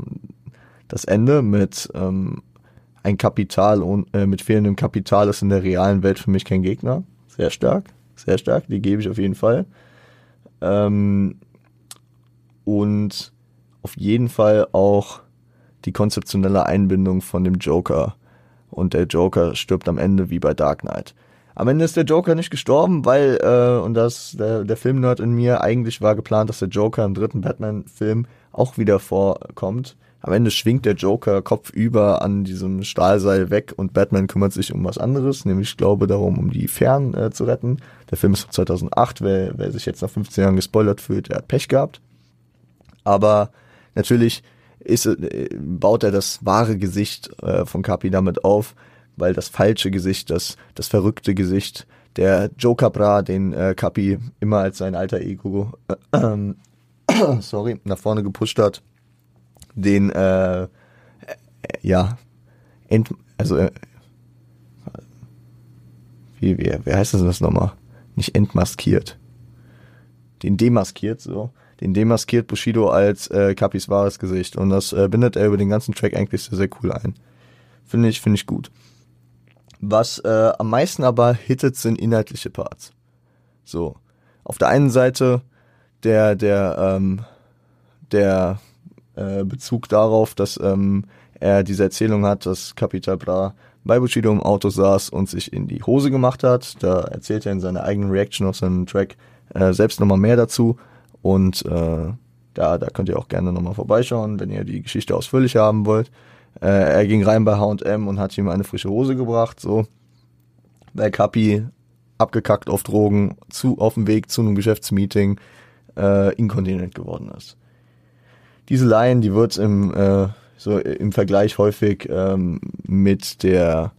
das Ende mit ähm, ein Kapital und äh, mit fehlendem Kapital ist in der realen Welt für mich kein Gegner. Sehr stark, sehr stark, die gebe ich auf jeden Fall. Ähm, und auf jeden Fall auch die konzeptionelle Einbindung von dem Joker und der Joker stirbt am Ende wie bei Dark Knight. Am Ende ist der Joker nicht gestorben, weil, äh, und das, der, der Filmnerd in mir, eigentlich war geplant, dass der Joker im dritten Batman-Film auch wieder vorkommt. Am Ende schwingt der Joker kopfüber an diesem Stahlseil weg und Batman kümmert sich um was anderes, nämlich ich glaube darum, um die Fern äh, zu retten. Der Film ist von 2008, wer, wer sich jetzt nach 15 Jahren gespoilert fühlt, der hat Pech gehabt. Aber natürlich ist, äh, baut er das wahre Gesicht äh, von Capi damit auf, weil das falsche Gesicht, das, das verrückte Gesicht, der Joe Capra, den äh, Capi immer als sein alter Ego, äh, sorry, nach vorne gepusht hat, den, äh, äh ja, ent, also, wie, wie, wie heißt das nochmal? Nicht entmaskiert. Den demaskiert, so den demaskiert Bushido als äh, Capis wahres Gesicht. Und das äh, bindet er über den ganzen Track eigentlich sehr, sehr cool ein. Finde ich, finde ich gut. Was äh, am meisten aber hittet, sind inhaltliche Parts. So. Auf der einen Seite der, der, ähm, der äh, Bezug darauf, dass ähm, er diese Erzählung hat, dass Capital Bra bei Bushido im Auto saß und sich in die Hose gemacht hat. Da erzählt er in seiner eigenen Reaction auf seinen Track äh, selbst nochmal mehr dazu. Und äh, da, da könnt ihr auch gerne nochmal vorbeischauen, wenn ihr die Geschichte ausführlich haben wollt. Äh, er ging rein bei H&M und hat ihm eine frische Hose gebracht, so. Weil Kapi abgekackt auf Drogen, zu, auf dem Weg zu einem Geschäftsmeeting, äh, inkontinent geworden ist. Diese Line, die wird im, äh, so im Vergleich häufig ähm, mit der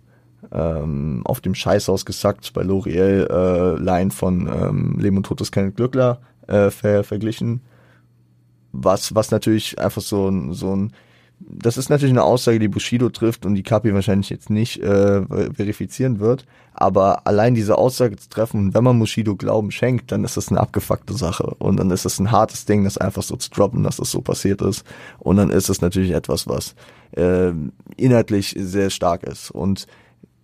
ähm, auf dem Scheißhaus gesackt bei L'Oreal äh, Line von ähm, Leben und Tod des Kenneth Glückler äh, ver verglichen. Was, was natürlich einfach so ein, so ein, das ist natürlich eine Aussage, die Bushido trifft und die Kapi wahrscheinlich jetzt nicht äh, verifizieren wird. Aber allein diese Aussage zu treffen, wenn man Bushido Glauben schenkt, dann ist das eine abgefuckte Sache. Und dann ist das ein hartes Ding, das einfach so zu droppen, dass das so passiert ist. Und dann ist es natürlich etwas, was äh, inhaltlich sehr stark ist. Und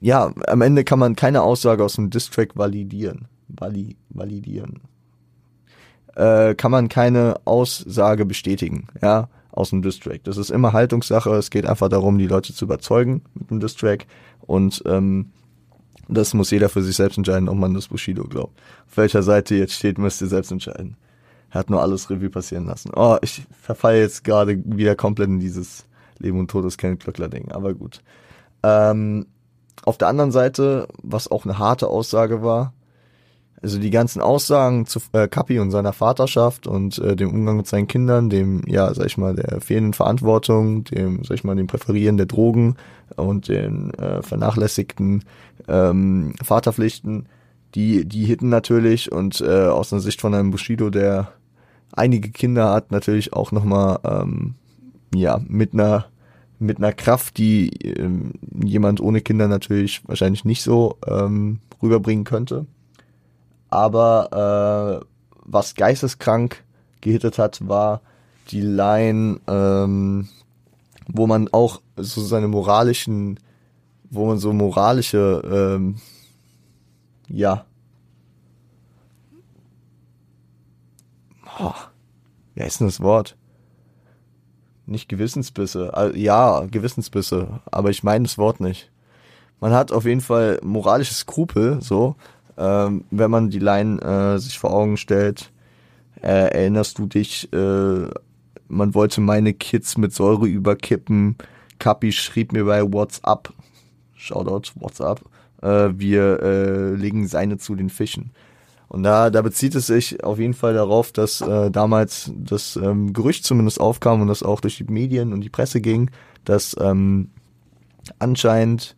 ja, am Ende kann man keine Aussage aus dem Distrack validieren. Vali validieren äh, kann man keine Aussage bestätigen, ja, aus dem Distrack. Das ist immer Haltungssache. Es geht einfach darum, die Leute zu überzeugen mit dem Distrack und ähm, das muss jeder für sich selbst entscheiden, ob man das Bushido glaubt. Auf welcher Seite jetzt steht, müsst ihr selbst entscheiden. Er hat nur alles Revue passieren lassen. Oh, ich verfalle jetzt gerade wieder komplett in dieses Leben und Todes Glöckler Ding, aber gut. Ähm, auf der anderen Seite, was auch eine harte Aussage war, also die ganzen Aussagen zu äh, und seiner Vaterschaft und äh, dem Umgang mit seinen Kindern, dem, ja, sag ich mal, der fehlenden Verantwortung, dem, sag ich mal, dem Präferieren der Drogen und den äh, vernachlässigten ähm, Vaterpflichten, die, die hitten natürlich und äh, aus der Sicht von einem Bushido, der einige Kinder hat, natürlich auch nochmal, ähm, ja, mit einer mit einer Kraft, die ähm, jemand ohne Kinder natürlich wahrscheinlich nicht so ähm, rüberbringen könnte aber äh, was geisteskrank gehittet hat, war die Line, ähm, wo man auch so seine moralischen, wo man so moralische, ähm, ja, oh, wie heißt denn das Wort? Nicht Gewissensbisse, ja, Gewissensbisse, aber ich meine das Wort nicht. Man hat auf jeden Fall moralische Skrupel, so, ähm, wenn man die Line äh, sich vor Augen stellt, äh, erinnerst du dich, äh, man wollte meine Kids mit Säure überkippen. Kapi schrieb mir bei WhatsApp, Shoutout WhatsApp, äh, wir äh, legen seine zu den Fischen. Und da, da bezieht es sich auf jeden Fall darauf, dass äh, damals das ähm, Gerücht zumindest aufkam und das auch durch die Medien und die Presse ging, dass ähm, anscheinend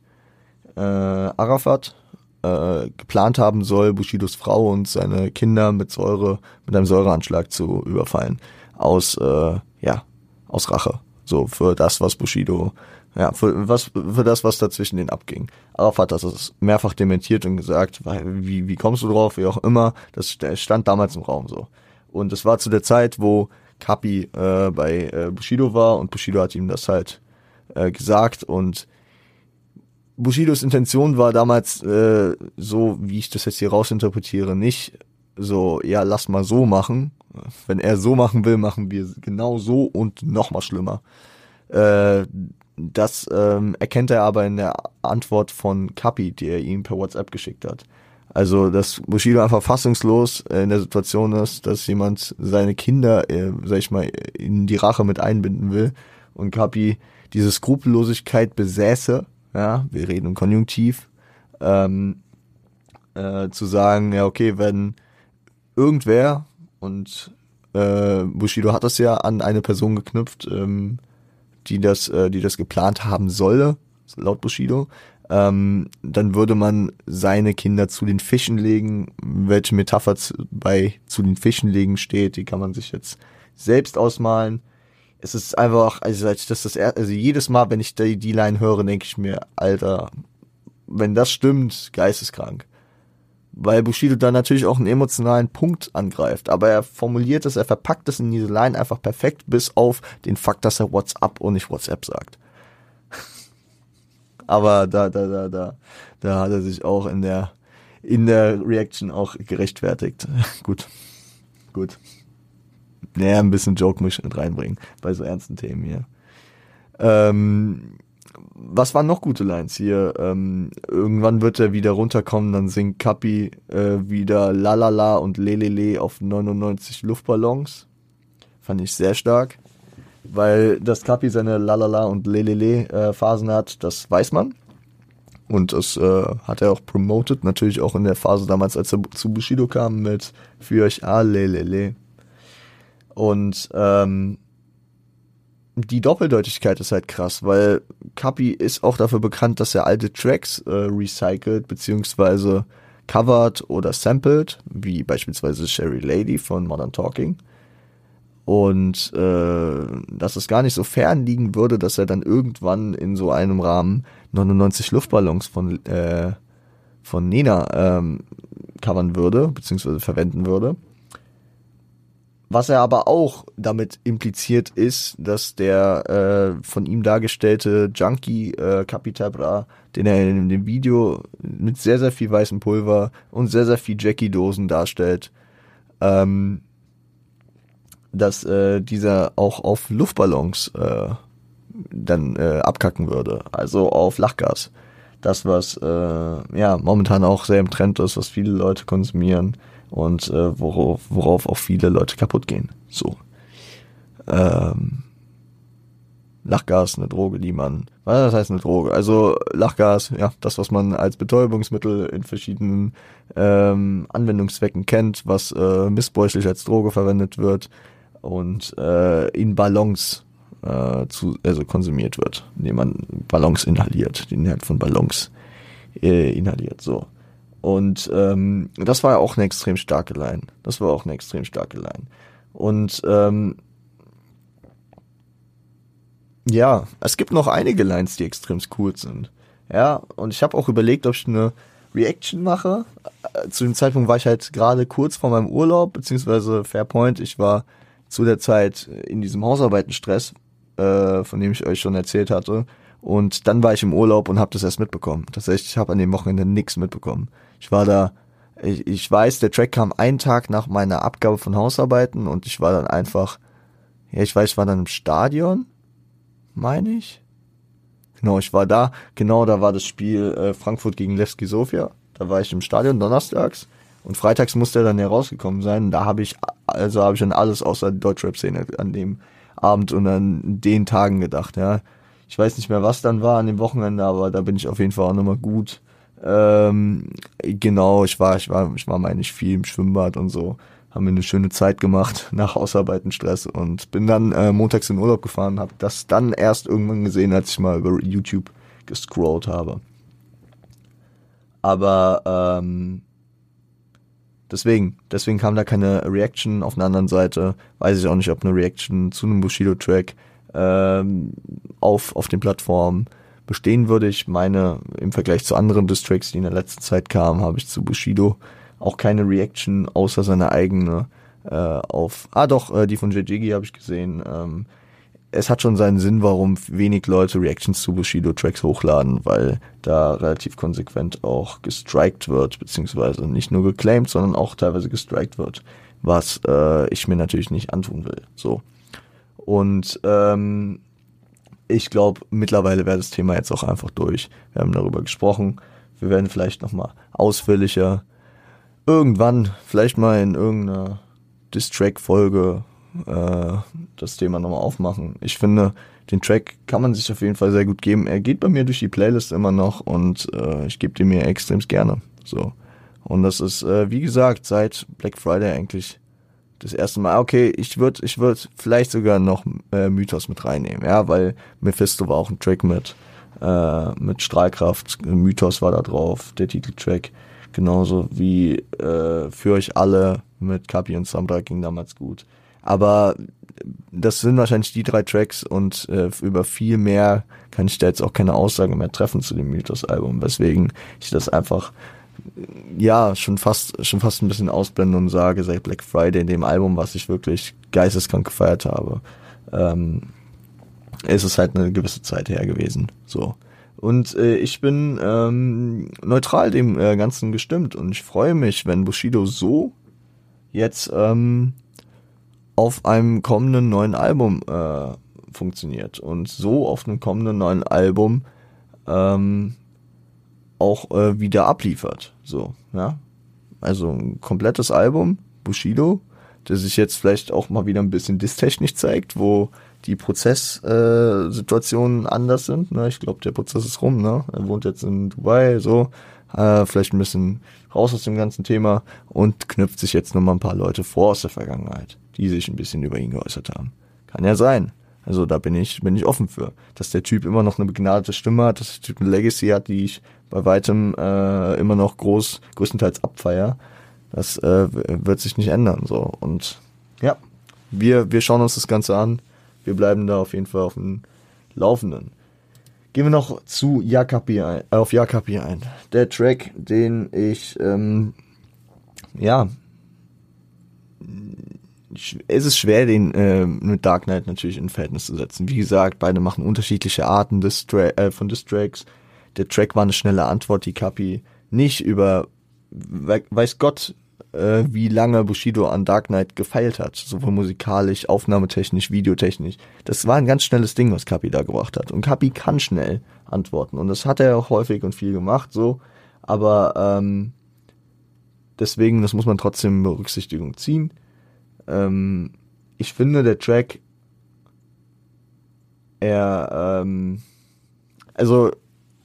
äh, Arafat äh, geplant haben soll, Bushidos Frau und seine Kinder mit Säure, mit einem Säureanschlag zu überfallen. Aus, äh, ja, aus Rache. So, für das, was Bushido, ja, für, was, für das, was dazwischen den abging. Arafat hat das mehrfach dementiert und gesagt, wie, wie kommst du drauf, wie auch immer. Das stand damals im Raum so. Und es war zu der Zeit, wo Kapi äh, bei äh, Bushido war und Bushido hat ihm das halt äh, gesagt und Bushidos Intention war damals äh, so, wie ich das jetzt hier rausinterpretiere, nicht so, ja, lass mal so machen. Wenn er so machen will, machen wir genau so und noch mal schlimmer. Äh, das ähm, erkennt er aber in der Antwort von Kapi, die er ihm per WhatsApp geschickt hat. Also, dass Bushido einfach fassungslos äh, in der Situation ist, dass jemand seine Kinder, äh, sag ich mal, in die Rache mit einbinden will und Kapi diese Skrupellosigkeit besäße, ja, wir reden im Konjunktiv, ähm, äh, zu sagen, ja, okay, wenn irgendwer, und äh, Bushido hat das ja an eine Person geknüpft, ähm, die das, äh, die das geplant haben solle, laut Bushido, ähm, dann würde man seine Kinder zu den Fischen legen. Welche Metapher zu, bei zu den Fischen legen steht, die kann man sich jetzt selbst ausmalen es ist einfach, also als ich das das also jedes Mal, wenn ich die, die Line höre, denke ich mir, Alter, wenn das stimmt, geisteskrank. Weil Bushido da natürlich auch einen emotionalen Punkt angreift, aber er formuliert es, er verpackt es in diese Line einfach perfekt, bis auf den Fakt, dass er WhatsApp und nicht WhatsApp sagt. aber da, da, da, da, da hat er sich auch in der, in der Reaction auch gerechtfertigt. gut. Gut naja, ein bisschen Joke-Misch mit reinbringen bei so ernsten Themen hier. Ähm, was waren noch gute Lines hier? Ähm, irgendwann wird er wieder runterkommen, dann singt Kapi äh, wieder Lalala und Lelele auf 99 Luftballons. Fand ich sehr stark. Weil das Kapi seine Lalala und Lelele äh, Phasen hat, das weiß man. Und das äh, hat er auch promoted, natürlich auch in der Phase damals, als er zu Bushido kam mit Für euch A, Lelele. Und ähm, die Doppeldeutigkeit ist halt krass, weil Kapi ist auch dafür bekannt, dass er alte Tracks äh, recycelt, beziehungsweise covert oder sampled, wie beispielsweise Sherry Lady von Modern Talking. Und äh, dass es gar nicht so fern liegen würde, dass er dann irgendwann in so einem Rahmen 99 Luftballons von, äh, von Nena ähm, covern würde, beziehungsweise verwenden würde. Was er aber auch damit impliziert ist, dass der äh, von ihm dargestellte Junkie äh, Capitabra, den er in dem Video mit sehr, sehr viel weißem Pulver und sehr, sehr viel Jackie-Dosen darstellt, ähm, dass äh, dieser auch auf Luftballons äh, dann äh, abkacken würde, also auf Lachgas. Das, was äh, ja momentan auch sehr im Trend ist, was viele Leute konsumieren und äh, worauf, worauf auch viele Leute kaputt gehen. So. Ähm, Lachgas, eine Droge, die man, was heißt eine Droge? Also Lachgas, ja, das, was man als Betäubungsmittel in verschiedenen ähm, Anwendungszwecken kennt, was äh, missbräuchlich als Droge verwendet wird und äh, in Ballons äh, zu, also konsumiert wird, indem man Ballons inhaliert, den Inhalt von Ballons äh, inhaliert, so. Und ähm, das war ja auch eine extrem starke Line. Das war auch eine extrem starke Line. Und ähm, ja, es gibt noch einige Lines, die extrem cool sind. Ja, und ich habe auch überlegt, ob ich eine Reaction mache. Äh, zu dem Zeitpunkt war ich halt gerade kurz vor meinem Urlaub, beziehungsweise Fairpoint. Ich war zu der Zeit in diesem Hausarbeitenstress, äh, von dem ich euch schon erzählt hatte. Und dann war ich im Urlaub und habe das erst mitbekommen. Tatsächlich, ich habe an dem Wochenende nichts mitbekommen. Ich war da, ich, ich weiß, der Track kam einen Tag nach meiner Abgabe von Hausarbeiten und ich war dann einfach, ja, ich weiß, ich war dann im Stadion meine ich. Genau, ich war da. Genau, da war das Spiel äh, Frankfurt gegen Levski Sofia. Da war ich im Stadion donnerstags und freitags musste er dann herausgekommen sein. Da habe ich also habe ich an alles außer die Deutschrap-Szene an dem Abend und an den Tagen gedacht. Ja, ich weiß nicht mehr, was dann war an dem Wochenende, aber da bin ich auf jeden Fall auch nochmal gut. Ähm, genau, ich war, ich war, ich war meine ich viel im Schwimmbad und so haben wir eine schöne Zeit gemacht nach Ausarbeitenstress und bin dann äh, montags in Urlaub gefahren, habe das dann erst irgendwann gesehen, als ich mal über YouTube gescrollt habe. Aber ähm, deswegen, deswegen kam da keine Reaction. Auf einer anderen Seite weiß ich auch nicht, ob eine Reaction zu einem Bushido-Track ähm, auf, auf den Plattformen bestehen würde. Ich meine, im Vergleich zu anderen Distracks, die in der letzten Zeit kamen, habe ich zu Bushido auch keine Reaction außer seine eigene äh, auf. Ah doch, äh, die von Jajigi habe ich gesehen. Ähm, es hat schon seinen Sinn, warum wenig Leute Reactions zu Bushido-Tracks hochladen, weil da relativ konsequent auch gestrikt wird, beziehungsweise nicht nur geclaimed, sondern auch teilweise gestrikt wird, was äh, ich mir natürlich nicht antun will. So. Und ähm, ich glaube, mittlerweile wäre das Thema jetzt auch einfach durch. Wir haben darüber gesprochen. Wir werden vielleicht nochmal ausführlicher irgendwann, vielleicht mal in irgendeiner Distrack-Folge äh, das Thema nochmal aufmachen. Ich finde, den Track kann man sich auf jeden Fall sehr gut geben. Er geht bei mir durch die Playlist immer noch und äh, ich gebe den mir extrem gerne. So. Und das ist, äh, wie gesagt, seit Black Friday eigentlich das erste Mal. Okay, ich würde ich würd vielleicht sogar noch äh, Mythos mit reinnehmen, ja, weil Mephisto war auch ein Track mit, äh, mit Strahlkraft. Mythos war da drauf, der Titeltrack. Genauso wie äh, für euch alle mit Kapi und Sombra ging damals gut. Aber das sind wahrscheinlich die drei Tracks und äh, über viel mehr kann ich da jetzt auch keine Aussage mehr treffen zu dem Mythos-Album, weswegen ich das einfach ja schon fast schon fast ein bisschen ausblende und sage, seit Black Friday in dem Album, was ich wirklich geisteskrank gefeiert habe, ähm, ist es halt eine gewisse Zeit her gewesen. So. Und äh, ich bin ähm, neutral dem äh, Ganzen gestimmt und ich freue mich, wenn Bushido so jetzt ähm, auf einem kommenden neuen Album äh, funktioniert und so auf einem kommenden neuen Album ähm, auch äh, wieder abliefert. So, ja. Also ein komplettes Album, Bushido, der sich jetzt vielleicht auch mal wieder ein bisschen distechnisch zeigt, wo die Prozesssituationen äh, anders sind. Ne? Ich glaube, der Prozess ist rum. Ne? Er wohnt jetzt in Dubai, so äh, vielleicht ein bisschen raus aus dem ganzen Thema und knüpft sich jetzt nochmal ein paar Leute vor aus der Vergangenheit, die sich ein bisschen über ihn geäußert haben. Kann ja sein. Also da bin ich, bin ich offen für. Dass der Typ immer noch eine begnadete Stimme hat, dass der Typ eine Legacy hat, die ich bei weitem äh, immer noch groß, größtenteils abfeier. Das äh, wird sich nicht ändern. so Und ja, wir, wir schauen uns das Ganze an wir bleiben da auf jeden Fall auf dem Laufenden. Gehen wir noch zu Jakapi ein, äh, auf Jakapi ein. Der Track, den ich, ähm, ja, es ist schwer, den äh, mit Dark Knight natürlich in Verhältnis zu setzen. Wie gesagt, beide machen unterschiedliche Arten des äh, von Distracks. Der Track war eine schnelle Antwort, die Kapi nicht über weiß Gott äh, wie lange Bushido an Dark Knight gefeilt hat, sowohl musikalisch, aufnahmetechnisch, videotechnisch. Das war ein ganz schnelles Ding, was Kapi da gebracht hat. Und Kapi kann schnell antworten. Und das hat er auch häufig und viel gemacht, so. Aber ähm, deswegen, das muss man trotzdem in Berücksichtigung ziehen. Ähm, ich finde, der Track er, ähm, also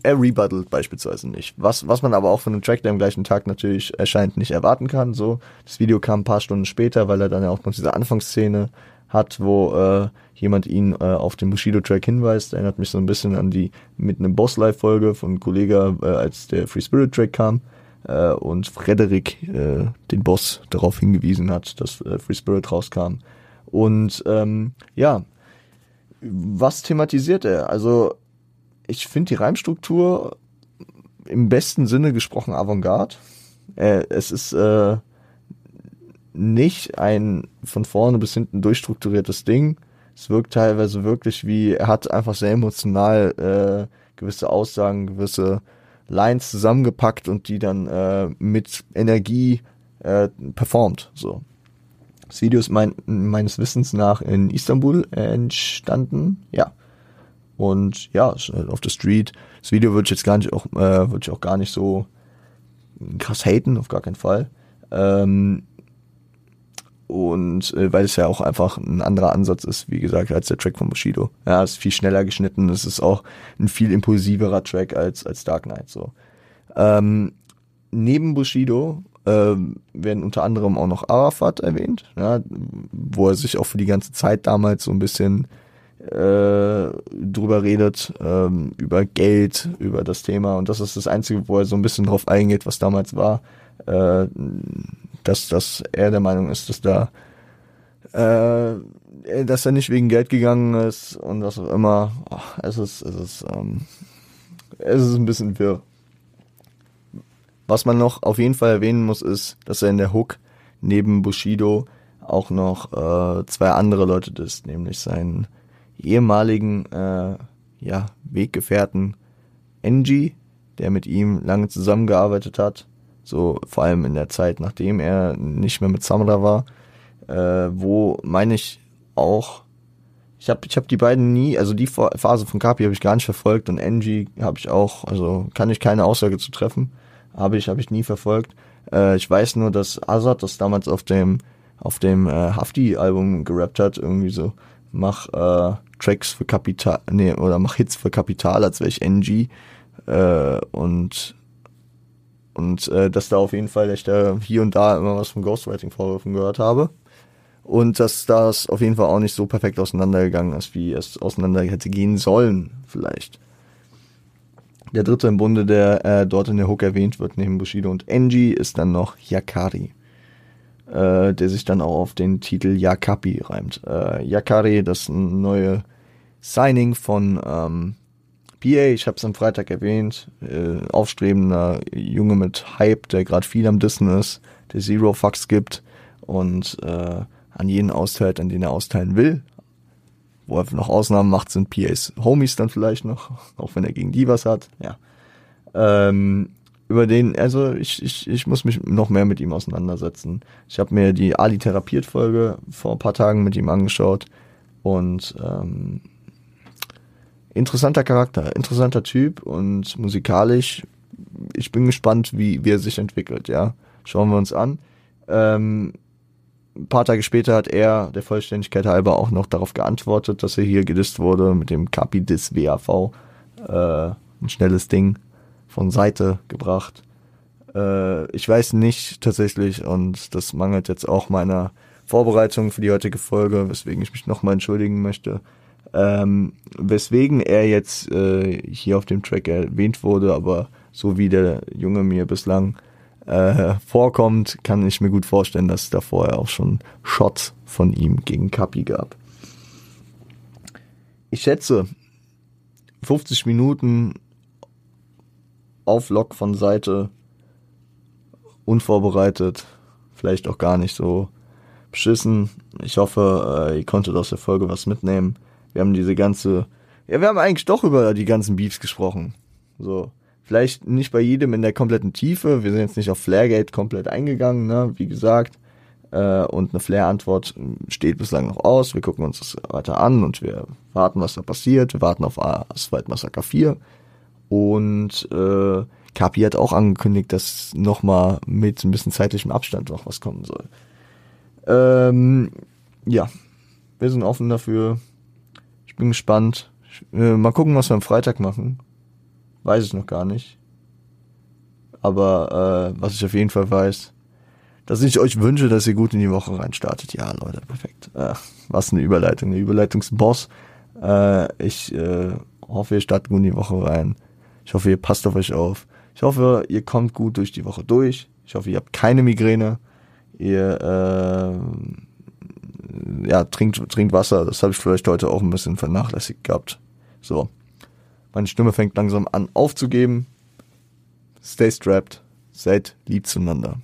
er rebuttelt beispielsweise nicht. Was, was man aber auch von einem Track, der am gleichen Tag natürlich erscheint, nicht erwarten kann. So, das Video kam ein paar Stunden später, weil er dann ja auch noch diese Anfangsszene hat, wo äh, jemand ihn äh, auf den Bushido-Track hinweist. Erinnert mich so ein bisschen an die mit einem Boss-Live-Folge von Kollega, äh, als der Free Spirit-Track kam äh, und Frederik äh, den Boss darauf hingewiesen hat, dass äh, Free Spirit rauskam. Und ähm, ja, was thematisiert er? Also ich finde die Reimstruktur im besten Sinne gesprochen Avantgarde. Äh, es ist äh, nicht ein von vorne bis hinten durchstrukturiertes Ding. Es wirkt teilweise wirklich wie, er hat einfach sehr emotional äh, gewisse Aussagen, gewisse Lines zusammengepackt und die dann äh, mit Energie äh, performt. So. Das Video ist mein, meines Wissens nach in Istanbul entstanden. Ja. Und ja, auf der Street. Das Video würde ich jetzt gar nicht auch, äh, würde ich auch gar nicht so krass haten, auf gar keinen Fall. Ähm, und äh, weil es ja auch einfach ein anderer Ansatz ist, wie gesagt, als der Track von Bushido. Ja, es ist viel schneller geschnitten, es ist auch ein viel impulsiverer Track als, als Dark Knight. So. Ähm, neben Bushido ähm, werden unter anderem auch noch Arafat erwähnt, ja, wo er sich auch für die ganze Zeit damals so ein bisschen äh, drüber redet, ähm, über Geld, über das Thema. Und das ist das Einzige, wo er so ein bisschen drauf eingeht, was damals war. Äh, dass, dass er der Meinung ist, dass da äh, dass er nicht wegen Geld gegangen ist und was auch immer. Oh, es ist, es ist, ähm, es ist ein bisschen wirr. Was man noch auf jeden Fall erwähnen muss, ist, dass er in der Hook neben Bushido auch noch äh, zwei andere Leute ist, nämlich seinen ehemaligen äh, ja, Weggefährten Engie, der mit ihm lange zusammengearbeitet hat, so vor allem in der Zeit, nachdem er nicht mehr mit Samra war, äh, wo meine ich auch, ich habe ich hab die beiden nie, also die Phase von Kapi habe ich gar nicht verfolgt und Engie habe ich auch, also kann ich keine Aussage zu treffen, habe ich habe ich nie verfolgt. Äh, ich weiß nur, dass Azad das damals auf dem auf dem äh, Hafti Album gerappt hat, irgendwie so mach äh, Tracks für Kapital, nee, oder mach Hits für Kapital, als wäre ich NG. Äh, und und äh, dass da auf jeden Fall ich da hier und da immer was von Ghostwriting-Vorwürfen gehört habe. Und dass das auf jeden Fall auch nicht so perfekt auseinandergegangen ist, wie es auseinander hätte gehen sollen, vielleicht. Der dritte im Bunde, der äh, dort in der Hook erwähnt wird, neben Bushido und Enji, ist dann noch Yakari äh, der sich dann auch auf den Titel Yakapi reimt. Äh, Yakari, das neue Signing von ähm, PA, ich habe es am Freitag erwähnt, äh, aufstrebender Junge mit Hype, der gerade viel am Dissen ist, der Zero Fucks gibt und äh, an jeden austeilt, an den er austeilen will. Wo er noch Ausnahmen macht, sind PAs Homies dann vielleicht noch, auch wenn er gegen die was hat, ja. Ähm, über den, also ich, ich, ich muss mich noch mehr mit ihm auseinandersetzen. Ich habe mir die Ali therapiert Folge vor ein paar Tagen mit ihm angeschaut und ähm, interessanter Charakter, interessanter Typ und musikalisch. Ich bin gespannt, wie, wie er sich entwickelt. Ja, schauen wir uns an. Ähm, ein paar Tage später hat er der Vollständigkeit halber auch noch darauf geantwortet, dass er hier gedisst wurde mit dem Kapi Dis WAV. Äh, ein schnelles Ding von Seite gebracht. Äh, ich weiß nicht tatsächlich und das mangelt jetzt auch meiner Vorbereitung für die heutige Folge, weswegen ich mich nochmal entschuldigen möchte. Ähm, weswegen er jetzt äh, hier auf dem Track erwähnt wurde, aber so wie der Junge mir bislang äh, vorkommt, kann ich mir gut vorstellen, dass es da vorher auch schon Shots von ihm gegen Kapi gab. Ich schätze, 50 Minuten auf Lok von Seite, unvorbereitet, vielleicht auch gar nicht so beschissen. Ich hoffe, äh, ihr konntet aus der Folge was mitnehmen. Wir haben diese ganze, ja, wir haben eigentlich doch über die ganzen Beefs gesprochen. So, vielleicht nicht bei jedem in der kompletten Tiefe. Wir sind jetzt nicht auf Flaregate komplett eingegangen, ne, wie gesagt. Äh, und eine Flair-Antwort steht bislang noch aus. Wir gucken uns das weiter an und wir warten, was da passiert. Wir warten auf Asphalt Massaker 4. Und äh, Kapi hat auch angekündigt, dass nochmal mit ein bisschen zeitlichem Abstand noch was kommen soll. Ähm, ja, wir sind offen dafür. Ich bin gespannt. Äh, mal gucken, was wir am Freitag machen. Weiß ich noch gar nicht. Aber äh, was ich auf jeden Fall weiß, dass ich euch wünsche, dass ihr gut in die Woche reinstartet. Ja, Leute, perfekt. Äh, was eine Überleitung, eine Überleitungsboss. Äh, ich äh, hoffe, ihr startet gut in die Woche rein. Ich hoffe, ihr passt auf euch auf. Ich hoffe, ihr kommt gut durch die Woche durch. Ich hoffe, ihr habt keine Migräne. Ihr äh, ja, trinkt, trinkt Wasser. Das habe ich vielleicht heute auch ein bisschen vernachlässigt gehabt. So. Meine Stimme fängt langsam an aufzugeben. Stay strapped. Seid lieb zueinander.